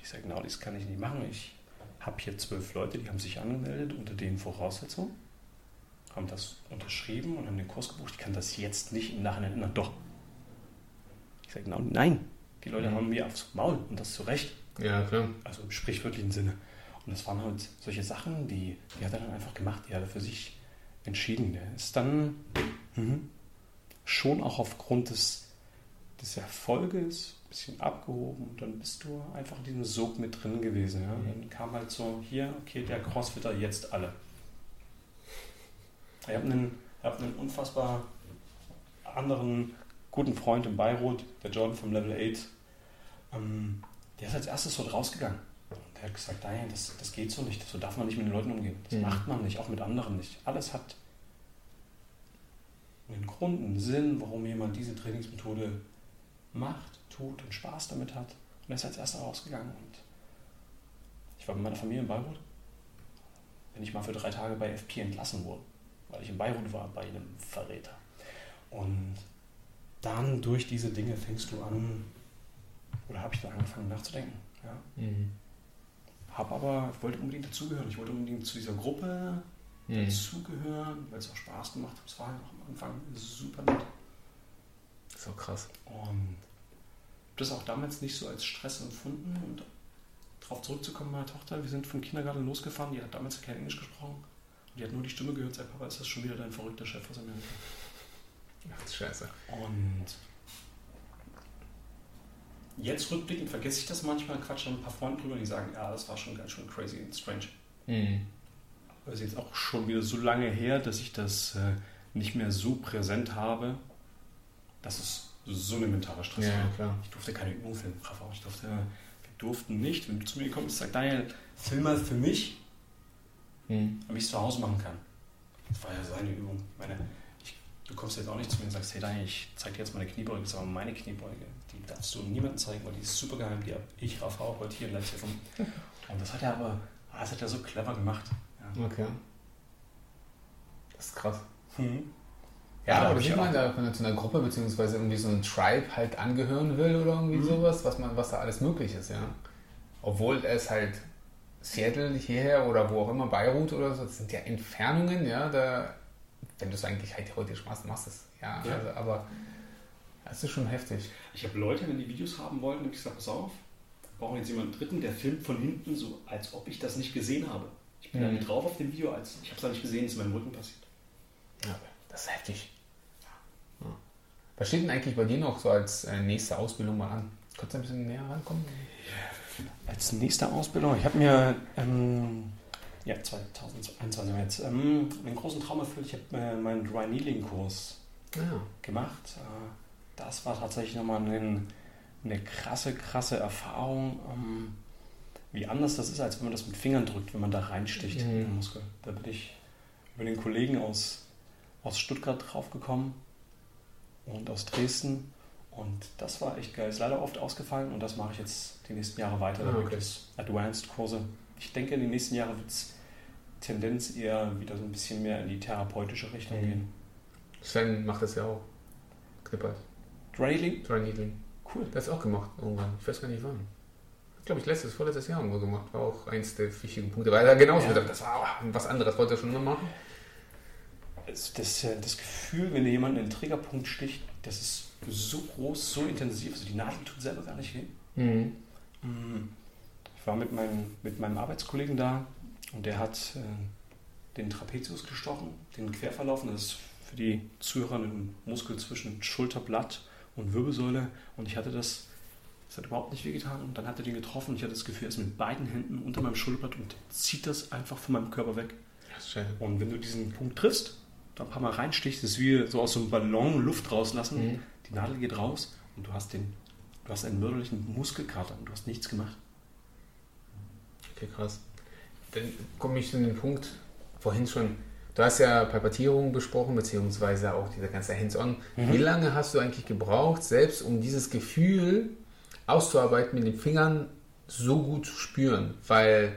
Ich sage, genau, das kann ich nicht machen. Ich habe hier zwölf Leute, die haben sich angemeldet unter den Voraussetzungen, haben das unterschrieben und haben den Kurs gebucht. Ich kann das jetzt nicht im Nachhinein ändern. Doch. Ich sage, genau, nein. Die Leute Mhm. haben mir aufs Maul und das zu Recht. Ja, klar. Also im sprichwörtlichen Sinne. Und das waren halt solche Sachen, die, die hat er dann einfach gemacht, die hat er für sich entschieden. Der ist dann mhm, schon auch aufgrund des, des Erfolges ein bisschen abgehoben und dann bist du einfach in diesem Sog mit drin gewesen. Ja? Dann kam halt so, hier, okay, der Crossfitter, jetzt alle. Ich habe einen, hab einen unfassbar anderen guten Freund in Beirut, der John vom Level 8. Ähm, der ist als erstes dort rausgegangen. Der hat gesagt, nein, das, das geht so nicht, so darf man nicht mit den Leuten umgehen. Das Mhm. macht man nicht, auch mit anderen nicht. Alles hat einen Grund, einen Sinn, warum jemand diese Trainingsmethode macht, tut und Spaß damit hat. Und er ist als erster rausgegangen. Und ich war mit meiner Familie in Beirut. Bin ich mal für drei Tage bei FP entlassen worden, weil ich in Beirut war bei einem Verräter. Und dann durch diese Dinge fängst du an, oder habe ich dann angefangen nachzudenken. Ja? Mhm. Hab aber, ich wollte unbedingt dazugehören. Ich wollte unbedingt zu dieser Gruppe Mhm. dazugehören, weil es auch Spaß gemacht hat. Es war halt auch am Anfang super nett. So krass. Und das auch damals nicht so als Stress empfunden. Und darauf zurückzukommen, meine Tochter, wir sind vom Kindergarten losgefahren, die hat damals kein Englisch gesprochen. Die hat nur die Stimme gehört, sagt, Papa, ist das schon wieder dein verrückter Chef aus Amerika? Ach, das ist scheiße. Und jetzt rückblickend vergesse ich das manchmal, quatsche dann ein paar Freunde drüber, die sagen, ja, das war schon ganz schön crazy und strange. Mhm. Aber es ist jetzt auch schon wieder so lange her, dass ich das äh, nicht mehr so präsent habe, dass es so eine mentale Stress Ja, war. klar. Ich durfte keine Übung filmen, Rafa. Ich durfte, wir durften nicht, wenn du zu mir kommst, sagt Daniel, film mal für mich, Mhm. damit ich es zu Hause machen kann. Das war ja seine Übung. Ich meine, ich, du kommst jetzt auch nicht zu mir und sagst, hey Daniel, ich zeig dir jetzt meine Kniebeuge, das ist aber meine Kniebeuge. Die darfst du niemandem zeigen, weil die ist super geheim. Die habe ich, Rafa, heute hier in Leipzig erfunden. Und das hat er aber, ah, das hat er so clever gemacht. Ja. Okay. Das ist krass. Mhm. Ja, Ja, aber das ich sieht man da, wenn man zu einer Gruppe beziehungsweise irgendwie so ein Tribe halt angehören will oder irgendwie Mhm. sowas, was man, was da alles möglich ist, ja. Obwohl es halt Seattle hierher oder wo auch immer, Beirut oder so, das sind ja Entfernungen, ja, da, wenn du es eigentlich halt theoretisch machst, machst du es, ja, Ja. Also, aber das ist schon heftig. Ich habe Leute, wenn die Videos haben wollten, habe ich gesagt, pass auf, brauchen jetzt jemanden dritten, der filmt von hinten so, als ob ich das nicht gesehen habe. Ich bin Mhm. da mit drauf auf dem Video, als ich habe es da nicht gesehen, es ist in meinem Rücken passiert. Ja, das ist heftig. Ja. Was steht denn eigentlich bei dir noch so als äh, nächste Ausbildung mal an? Könntest du ein bisschen näher rankommen? Als nächste Ausbildung, ich habe mir ähm, ja, 2021 haben wir jetzt ähm, einen großen Traum erfüllt. Ich habe äh, meinen Dry Needling Kurs Ja. gemacht. Äh, das war tatsächlich nochmal ein, eine krasse, krasse Erfahrung, ähm, wie anders das ist, als wenn man das mit Fingern drückt, wenn man da reinsticht Mhm. in den Muskel. Da bin ich über den Kollegen aus, aus Stuttgart draufgekommen und aus Dresden. Und das war echt geil. Ist leider oft ausgefallen und das mache ich jetzt die nächsten Jahre weiter. Ah, okay. Advanced-Kurse. Ich denke, in den nächsten Jahren wird es Tendenz eher wieder so ein bisschen mehr in die therapeutische Richtung Mhm. gehen. Sven macht das ja auch. Knippert. Drailing? Dry Needling. Cool. Das ist auch gemacht irgendwann. Ich weiß gar nicht wann. Ich glaube, ich letztes, vorletztes Jahr irgendwo gemacht. War auch eins der wichtigen Punkte. Weil er genauso Ja. das war was anderes. Wollte er schon immer machen. Das, das, äh, das Gefühl, wenn dir jemand einen Triggerpunkt sticht, das ist so groß, so intensiv. Also die Nadel tut selber gar nicht weh. Mhm. Mm. Ich war mit meinem, mit meinem Arbeitskollegen da und der hat äh, den Trapezius gestochen, den Querverlauf. Das ist für die Zuhörer ein Muskel zwischen Schulterblatt und Wirbelsäule. Und ich hatte das, das hat überhaupt nicht wehgetan. Und dann hat er den getroffen. Ich hatte das Gefühl, er ist mit beiden Händen unter meinem Schulterblatt und zieht das einfach von meinem Körper weg. Und wenn du diesen Punkt triffst, da ein paar Mal reinstichst, ist wie so aus so einem Ballon Luft rauslassen. Mhm. Die Nadel geht raus und du hast den, du hast einen mörderlichen Muskelkater und du hast nichts gemacht. Okay, krass. Dann komme ich zu dem Punkt, vorhin schon, du hast ja Palpatierung besprochen, beziehungsweise auch dieser ganze Hands-on. Mhm. Wie lange hast du eigentlich gebraucht, selbst um dieses Gefühl auszuarbeiten, mit den Fingern so gut zu spüren? Weil,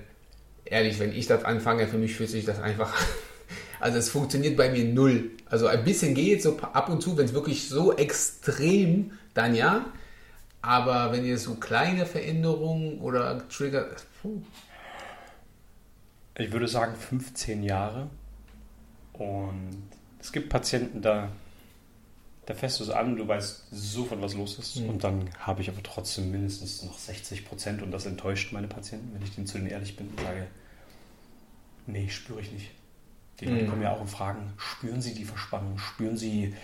ehrlich, wenn ich das anfange, für mich fühlt sich das einfach Also es funktioniert bei mir null. Also ein bisschen geht so ab und zu, wenn es wirklich so extrem, dann ja. Aber wenn ihr so kleine Veränderungen oder Trigger. Puh. Ich würde sagen 15 Jahre. Und es gibt Patienten, da, da fährst du es an, du weißt sofort, was los ist. Mhm. Und dann habe ich aber trotzdem mindestens noch 60 Prozent. Und das enttäuscht meine Patienten, wenn ich denen zu denen ehrlich bin und sage, nee, spüre ich nicht. Die Leute mhm. kommen ja auch und fragen, spüren Sie die Verspannung? Spüren Sie,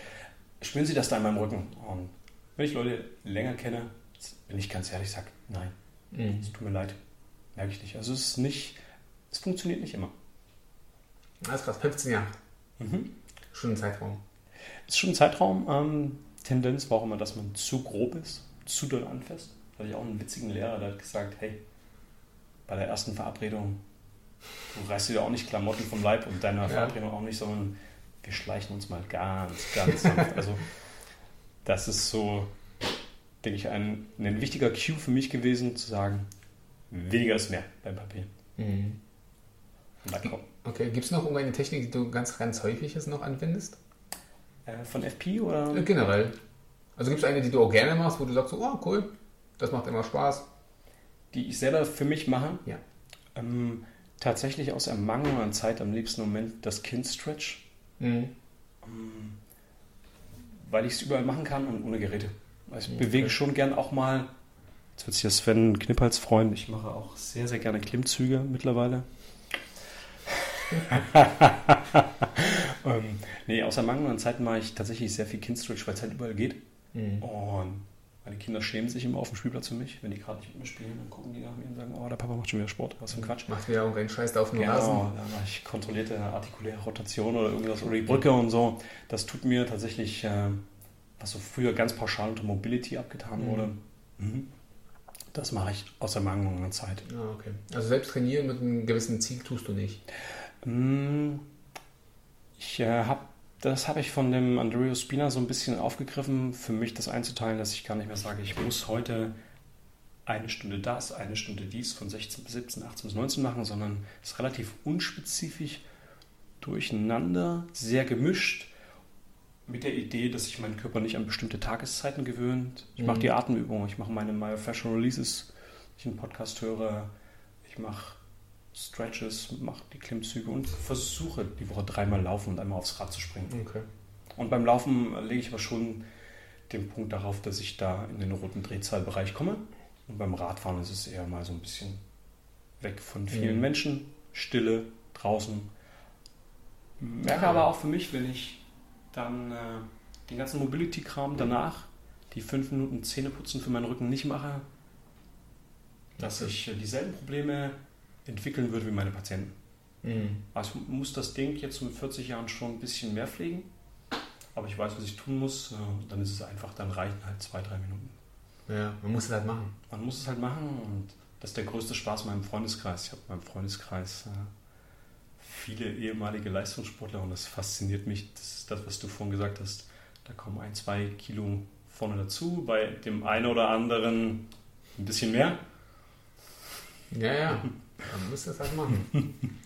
spüren Sie das da in meinem Rücken? Und wenn ich Leute länger kenne, bin ich ganz ehrlich, sage, nein, mhm. es tut mir leid, merke ich nicht. Also es ist nicht, es funktioniert nicht immer. Alles krass, 15 Jahre. Mhm. Schon ein Zeitraum. Ist schon ein Zeitraum. Ähm, Tendenz war auch immer, dass man zu grob ist, zu doll anfasst. Da hatte ich auch einen witzigen Lehrer, der hat gesagt, hey, bei der ersten Verabredung Du reißt dir auch nicht Klamotten vom Leib und deine ja. Verabredung auch nicht, sondern wir schleichen uns mal ganz, ganz sanft. Also das ist so, denke ich, ein, ein wichtiger Cue für mich gewesen, zu sagen, weniger ist mehr beim Papier. Mhm. Okay, gibt es noch irgendeine Technik, die du ganz, ganz häufig noch anwendest? Äh, von FP oder? Äh, generell. Also gibt es eine, die du auch gerne machst, wo du sagst, oh cool, das macht immer Spaß. Die ich selber für mich mache? Ja. Ähm, tatsächlich aus Ermangelung an Zeit am liebsten Moment das Kind-Stretch. Mhm. Ähm, weil ich es überall machen kann und ohne Geräte. Also ich okay. bewege schon gern auch mal, jetzt wird sich das Sven Knippals freuen, ich mache auch sehr, sehr gerne Klimmzüge mittlerweile. ähm, nee, aus Ermangelung an Zeit mache ich tatsächlich sehr viel Kind-Stretch, weil es halt überall geht. Mhm. Und meine Kinder schämen sich immer auf dem Spielplatz für mich, wenn die gerade nicht mit mir spielen, dann gucken die nach mir und sagen, oh, der Papa macht schon wieder Sport, was für ein Quatsch. Macht wieder irgendeinen Scheiß auf dem genau, Rasen. Genau, da mache ich kontrollierte artikuläre Rotation oder irgendwas oder die Brücke und so. Das tut mir tatsächlich, äh, was so früher ganz pauschal unter Mobility abgetan mhm. wurde, mhm. das mache ich aus der mangelnden Zeit. Ah, okay. Also selbst trainieren mit einem gewissen Ziel tust du nicht? Mm, ich äh, habe das habe ich von dem Andrea Spina so ein bisschen aufgegriffen, für mich das einzuteilen, dass ich gar nicht mehr sage, ich muss heute eine Stunde das, eine Stunde dies von 16 bis 17, 18 bis 19 machen, sondern es ist relativ unspezifisch durcheinander, sehr gemischt, mit der Idee, dass sich mein Körper nicht an bestimmte Tageszeiten gewöhnt. Ich mhm. mache die Atemübungen, ich mache meine Myofascial Releases, ich einen Podcast höre, ich mache Stretches, mache die Klimmzüge und versuche die Woche dreimal laufen und einmal aufs Rad zu springen. Okay. Und beim Laufen lege ich aber schon den Punkt darauf, dass ich da in den roten Drehzahlbereich komme. Und beim Radfahren ist es eher mal so ein bisschen weg von vielen mhm. Menschen, Stille, draußen. Merke aber auch für mich, wenn ich dann äh, den ganzen Mobility-Kram danach, die fünf Minuten Zähneputzen für meinen Rücken nicht mache, dass ich äh, dieselben Probleme entwickeln würde wie meine Patienten. Mhm. Also ich muss das Ding jetzt mit 40 Jahren schon ein bisschen mehr pflegen, aber ich weiß, was ich tun muss. Äh, dann ist es einfach, dann reichen halt zwei, drei Minuten. Ja, man muss es halt machen. Man muss es halt machen und das ist der größte Spaß in meinem Freundeskreis. Ich habe in meinem Freundeskreis äh, viele ehemalige Leistungssportler und das fasziniert mich. Das ist das, was du vorhin gesagt hast. Da kommen ein, zwei Kilo vorne dazu, bei dem einen oder anderen ein bisschen mehr. Ja, ja. Man muss das halt machen.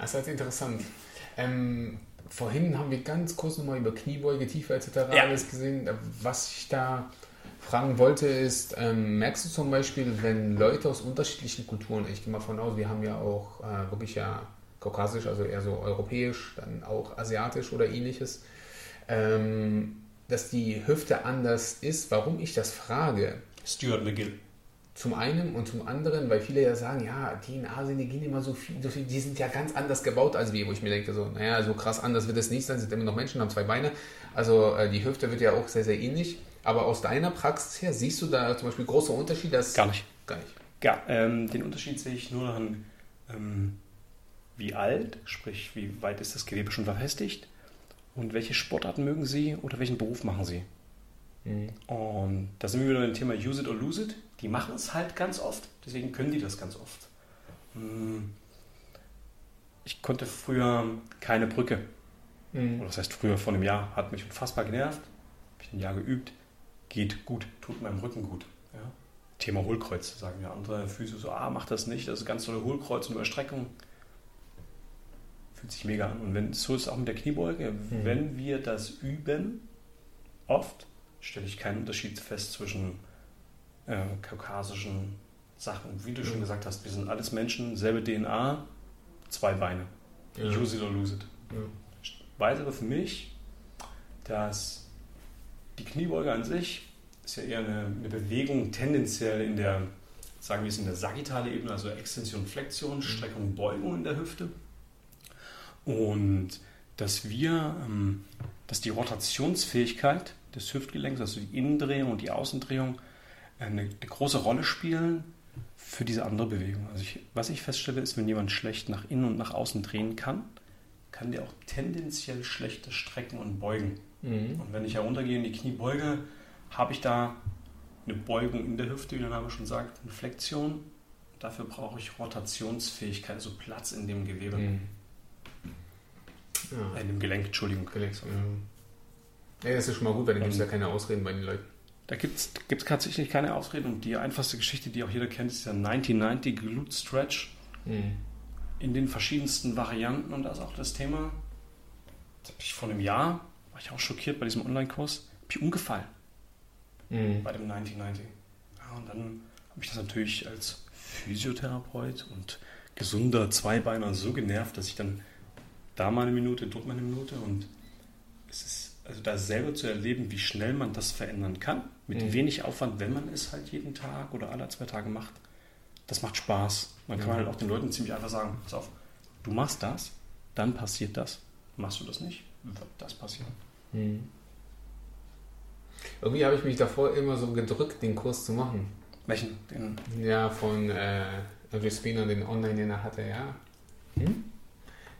Das ist halt interessant. Ähm, vorhin haben wir ganz kurz nochmal über Kniebeuge, Tiefe etc. Ja. alles gesehen. Was ich da fragen wollte ist, ähm, merkst du zum Beispiel, wenn Leute aus unterschiedlichen Kulturen, ich gehe mal von aus, wir haben ja auch äh, wirklich ja kaukasisch, also eher so europäisch, dann auch asiatisch oder ähnliches, ähm, dass die Hüfte anders ist. Warum ich das frage? Stuart McGill. Zum einen und zum anderen, weil viele ja sagen, ja, die in Asien, die gehen immer so viel, so viel, die sind ja ganz anders gebaut als wir, wo ich mir denke, so, naja, so krass anders wird es nicht sein, sind immer noch Menschen, haben zwei Beine. Also äh, die Hüfte wird ja auch sehr, sehr ähnlich. Aber aus deiner Praxis her, siehst du da zum Beispiel große Unterschiede? Dass Gar nicht. Gar nicht. Ja, ähm, den Unterschied sehe ich nur daran, ähm, wie alt, sprich, wie weit ist das Gewebe schon verfestigt und welche Sportarten mögen Sie oder welchen Beruf machen Sie. Mhm. Und da sind wir wieder beim Thema Use it or lose it. Die machen es halt ganz oft, deswegen können die das ganz oft. Hm. Ich konnte früher keine Brücke. Mhm. Oder das heißt früher vor einem Jahr, hat mich unfassbar genervt. Habe ich ein Jahr geübt. Geht gut, tut meinem Rücken gut. Ja. Thema Hohlkreuz, sagen ja andere Füße so, ah, mach das nicht, das ist ganz tolle Hohlkreuz und Überstreckung. Fühlt sich mega an. Und wenn, so ist es auch mit der Kniebeuge. Wenn wir das üben, oft, stelle ich keinen Unterschied fest zwischen äh, kaukasischen Sachen. Wie du schon Mhm. gesagt hast, wir sind alles Menschen, selbe DNA, zwei Beine. Ja. Use it or lose it. Ja. Weiß aber für mich, dass die Kniebeuge an sich ist ja eher eine, eine Bewegung tendenziell in der, sagen wir es in der sagittale Ebene, also Extension, Flexion, Streckung, Beugung in der Hüfte. Und dass wir, ähm, dass die Rotationsfähigkeit des Hüftgelenks, also die Innendrehung und die Außendrehung, eine, eine große Rolle spielen für diese andere Bewegung. Also ich, was ich feststelle, ist, wenn jemand schlecht nach innen und nach außen drehen kann, kann der auch tendenziell schlechter strecken und beugen. Mhm. Und wenn ich heruntergehe in die Kniebeuge, habe ich da eine Beugung in der Hüfte, wie der Name schon sagt, eine Flexion. Dafür brauche ich Rotationsfähigkeit, also Platz in dem Gewebe, Mhm. äh, Ja. in dem Gelenk, Entschuldigung. Gelenks, ja. ja, das ist schon mal gut, weil dann gibt es ja keine Ausreden bei den Leuten. Da gibt es tatsächlich keine Ausrede und die einfachste Geschichte, die auch jeder kennt, ist der 1990 Glute Stretch Mhm. in den verschiedensten Varianten und da ist auch das Thema, das habe ich vor einem Jahr, war ich auch schockiert bei diesem Online-Kurs, habe ich umgefallen. Mhm. bei dem 1990. Ja, und dann habe ich das natürlich als Physiotherapeut und gesunder Zweibeiner so genervt, dass ich dann da mal eine Minute, dort mal eine Minute und also da selber zu erleben, wie schnell man das verändern kann, mit Mhm. wenig Aufwand, wenn man es halt jeden Tag oder alle zwei Tage macht, das macht Spaß. Dann kann man Mhm. halt auch den Leuten ziemlich einfach sagen, pass auf, du machst das, dann passiert das. Machst du das nicht, wird das passieren. Mhm. Irgendwie habe ich mich davor immer so gedrückt, den Kurs zu machen. Welchen? Den, Ja, von äh, Andrew Spina, den Online, den er hatte, ja. Hm?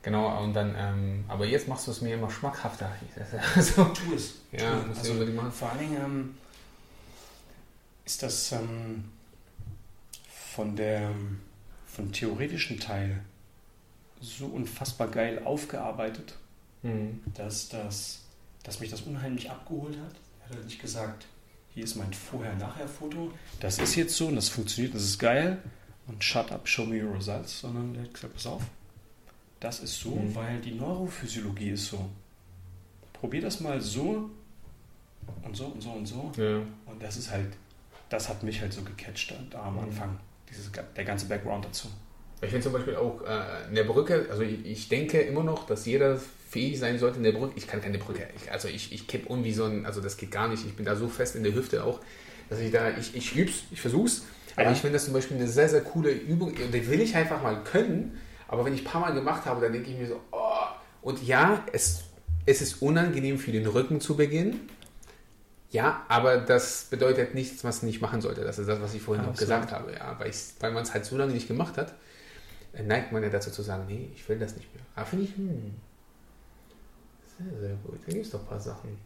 Genau, und dann, ähm, aber jetzt machst du es mir immer schmackhafter. so, tu es. ja, Tu Also, machen. Vor allen Dingen ähm, ist das ähm, von der vom theoretischen Teil so unfassbar geil aufgearbeitet, Mhm. dass, das, dass mich das unheimlich abgeholt hat. Er hat nicht gesagt, hier ist mein Vorher-Nachher-Foto, das ist jetzt so und das funktioniert, das ist geil und shut up, show me your results, sondern er hat gesagt, pass auf, das ist so, Mhm. weil die Neurophysiologie ist so. Probier das mal so und so und so und so. Ja. Und das ist halt, das hat mich halt so gecatcht da am Mhm. Anfang. Dieses, der ganze Background dazu. Ich finde zum Beispiel auch äh, in der Brücke, also ich, ich denke immer noch, dass jeder fähig sein sollte in der Brücke. Ich kann keine Brücke. Ich, also ich, ich kipp um wie so ein, also das geht gar nicht. Ich bin da so fest in der Hüfte auch, dass ich da, ich, ich üb's, ich versuch's. Aber Ja. ich finde das zum Beispiel eine sehr, sehr coole Übung. Und die will ich einfach mal können. Aber wenn ich ein paar Mal gemacht habe, dann denke ich mir so, oh. Und ja, es, es ist unangenehm für den Rücken zu beginnen. Ja, aber das bedeutet nichts, was man nicht machen sollte. Das ist das, was ich vorhin auch gesagt habe. Ja, weil, weil man es halt so lange nicht gemacht hat, äh, neigt man ja dazu zu sagen, nee, ich will das nicht mehr. Aber finde ich, hm, sehr, sehr gut. Da gibt es doch ein paar Sachen,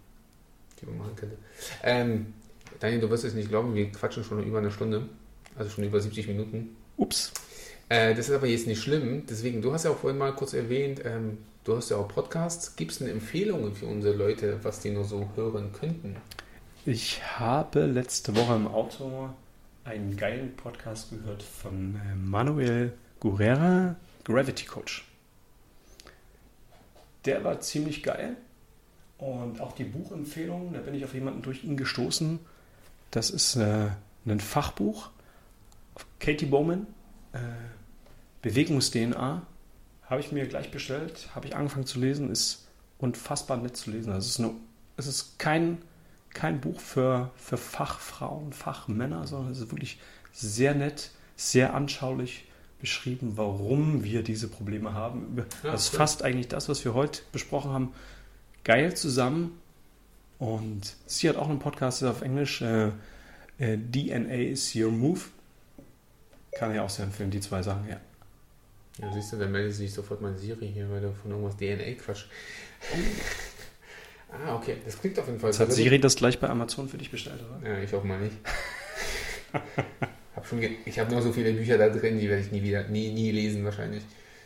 die man machen könnte. Ähm, Daniel, du wirst es nicht glauben, wir quatschen schon über eine Stunde, also schon über 70 Minuten. Ups. Äh, das ist aber jetzt nicht schlimm. Deswegen, du hast ja auch vorhin mal kurz erwähnt, ähm, du hast ja auch Podcasts. Gibt es eine Empfehlung für unsere Leute, was die nur so hören könnten? Ich habe letzte Woche im Auto einen geilen Podcast gehört von äh, Manuel Guerrera, Gravity Coach. Der war ziemlich geil. Und auch die Buchempfehlung, da bin ich auf jemanden durch ihn gestoßen. Das ist äh, ein Fachbuch. Katie Bowman, äh, Bewegungs-DNA. Habe ich mir gleich bestellt, habe ich angefangen zu lesen, ist unfassbar nett zu lesen. Also es ist, eine, es ist kein, kein Buch für, für Fachfrauen, Fachmänner, sondern es ist wirklich sehr nett, sehr anschaulich beschrieben, warum wir diese Probleme haben. Ja, das cool. fasst eigentlich das, was wir heute besprochen haben, geil zusammen. Und sie hat auch einen Podcast, ist auf Englisch. Äh, äh, DNA is your move. Kann ich auch sehr empfehlen, die zwei Sachen, ja. Ja, siehst du, dann meldet sich sofort mein Siri hier, weil du von irgendwas DNA quatsch. ah, okay. Das klingt auf jeden Fall Jetzt hat Siri das gleich bei Amazon für dich bestellt, oder? Ja, ich hoffe mal nicht. hab schon ich habe noch so viele Bücher da drin, die werde ich nie wieder, nie, nie lesen wahrscheinlich.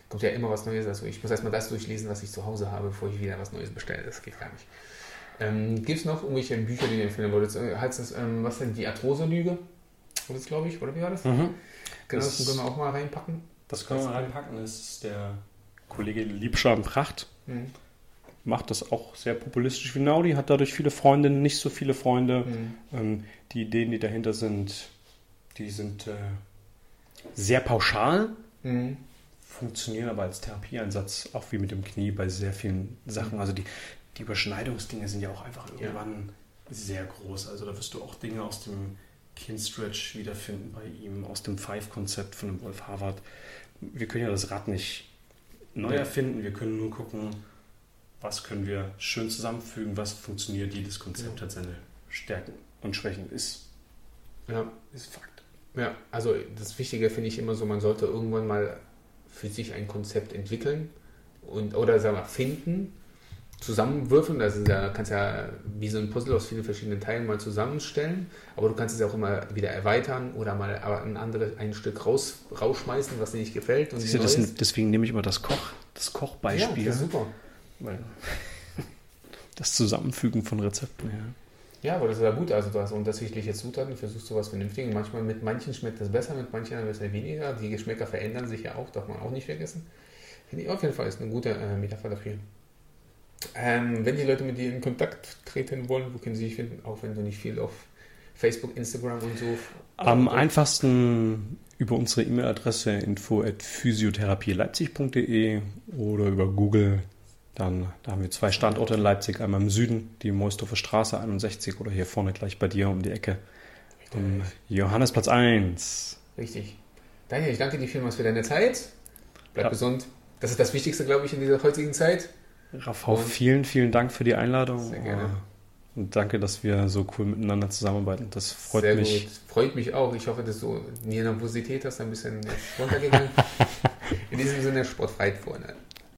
Kommt ja immer was Neues. Also ich muss erstmal das durchlesen, was ich zu Hause habe, bevor ich wieder was Neues bestelle. Das geht gar nicht. Ähm, Gibt es noch irgendwelche Bücher, die du empfehlen wolltest? Äh, Heißt das, ähm, was denn, die Arthrose-Lüge? War das, glaube ich, oder wie war das? Mhm. Genau, das, Das- können wir auch mal reinpacken. Das können wir reinpacken. Das ist der Kollege Liebscham Pracht. Mhm. Macht das auch sehr populistisch wie Naudi, hat dadurch viele Freunde, nicht so viele Freunde. Mhm. Ähm, die Ideen, die dahinter sind, die sind äh, sehr pauschal, Mhm. funktionieren aber als Therapieeinsatz, auch wie mit dem Knie bei sehr vielen Sachen. Also die, die Überschneidungsdinge sind ja auch einfach irgendwann sehr groß. Also da wirst du auch Dinge aus dem Kinstretch wiederfinden bei ihm, aus dem Five-Konzept von dem Wolf Harvard. Wir können ja das Rad nicht neu erfinden, wir können nur gucken, was können wir schön zusammenfügen, was funktioniert, jedes Konzept Ja. hat seine Stärken und Schwächen, ist, Ja. ist Fakt. Ja, also das Wichtige finde ich immer so, man sollte irgendwann mal für sich ein Konzept entwickeln und oder sagen wir finden, zusammenwürfeln. Das ist ja, kannst ja wie so ein Puzzle aus vielen verschiedenen Teilen mal zusammenstellen, aber du kannst es ja auch immer wieder erweitern oder mal ein anderes ein Stück raus, rausschmeißen, was dir nicht gefällt. Und Siehst du, das deswegen nehme ich immer das Koch, das ja, Kochbeispiel. das ist super. das Zusammenfügen von Rezepten, ja. Ja, aber das ist ja gut. Also du hast unterschiedliche Zutaten, versuchst du was Vernünftiges. Manchmal mit manchen schmeckt das besser, mit manchen ein bisschen weniger. Die Geschmäcker verändern sich ja auch, darf man auch nicht vergessen. Finde ich auf jeden Fall ist eine gute äh, Metapher dafür. Ähm, wenn die Leute mit dir in Kontakt treten wollen, wo können sie dich finden? Auch wenn du nicht viel auf Facebook, Instagram und so. Am einfachsten über unsere E-Mail-Adresse info at physiotherapieleipzig.de oder über Google. Dann da haben wir zwei Standorte in Leipzig, einmal im Süden, die Moisdorfer Straße 61 oder hier vorne gleich bei dir um die Ecke. Am Johannesplatz 1. Richtig. Daniel, ich danke dir vielmals für deine Zeit. Bleib Ja. gesund. Das ist das Wichtigste, glaube ich, in dieser heutigen Zeit. Und- vielen, vielen Dank für die Einladung. Sehr gerne. Und danke, dass wir so cool miteinander zusammenarbeiten. Das freut Sehr mich. gut. Freut mich auch. Ich hoffe, dass du die Nervosität hast ein bisschen runtergegangen. In diesem Sinne, sportfrei vorne.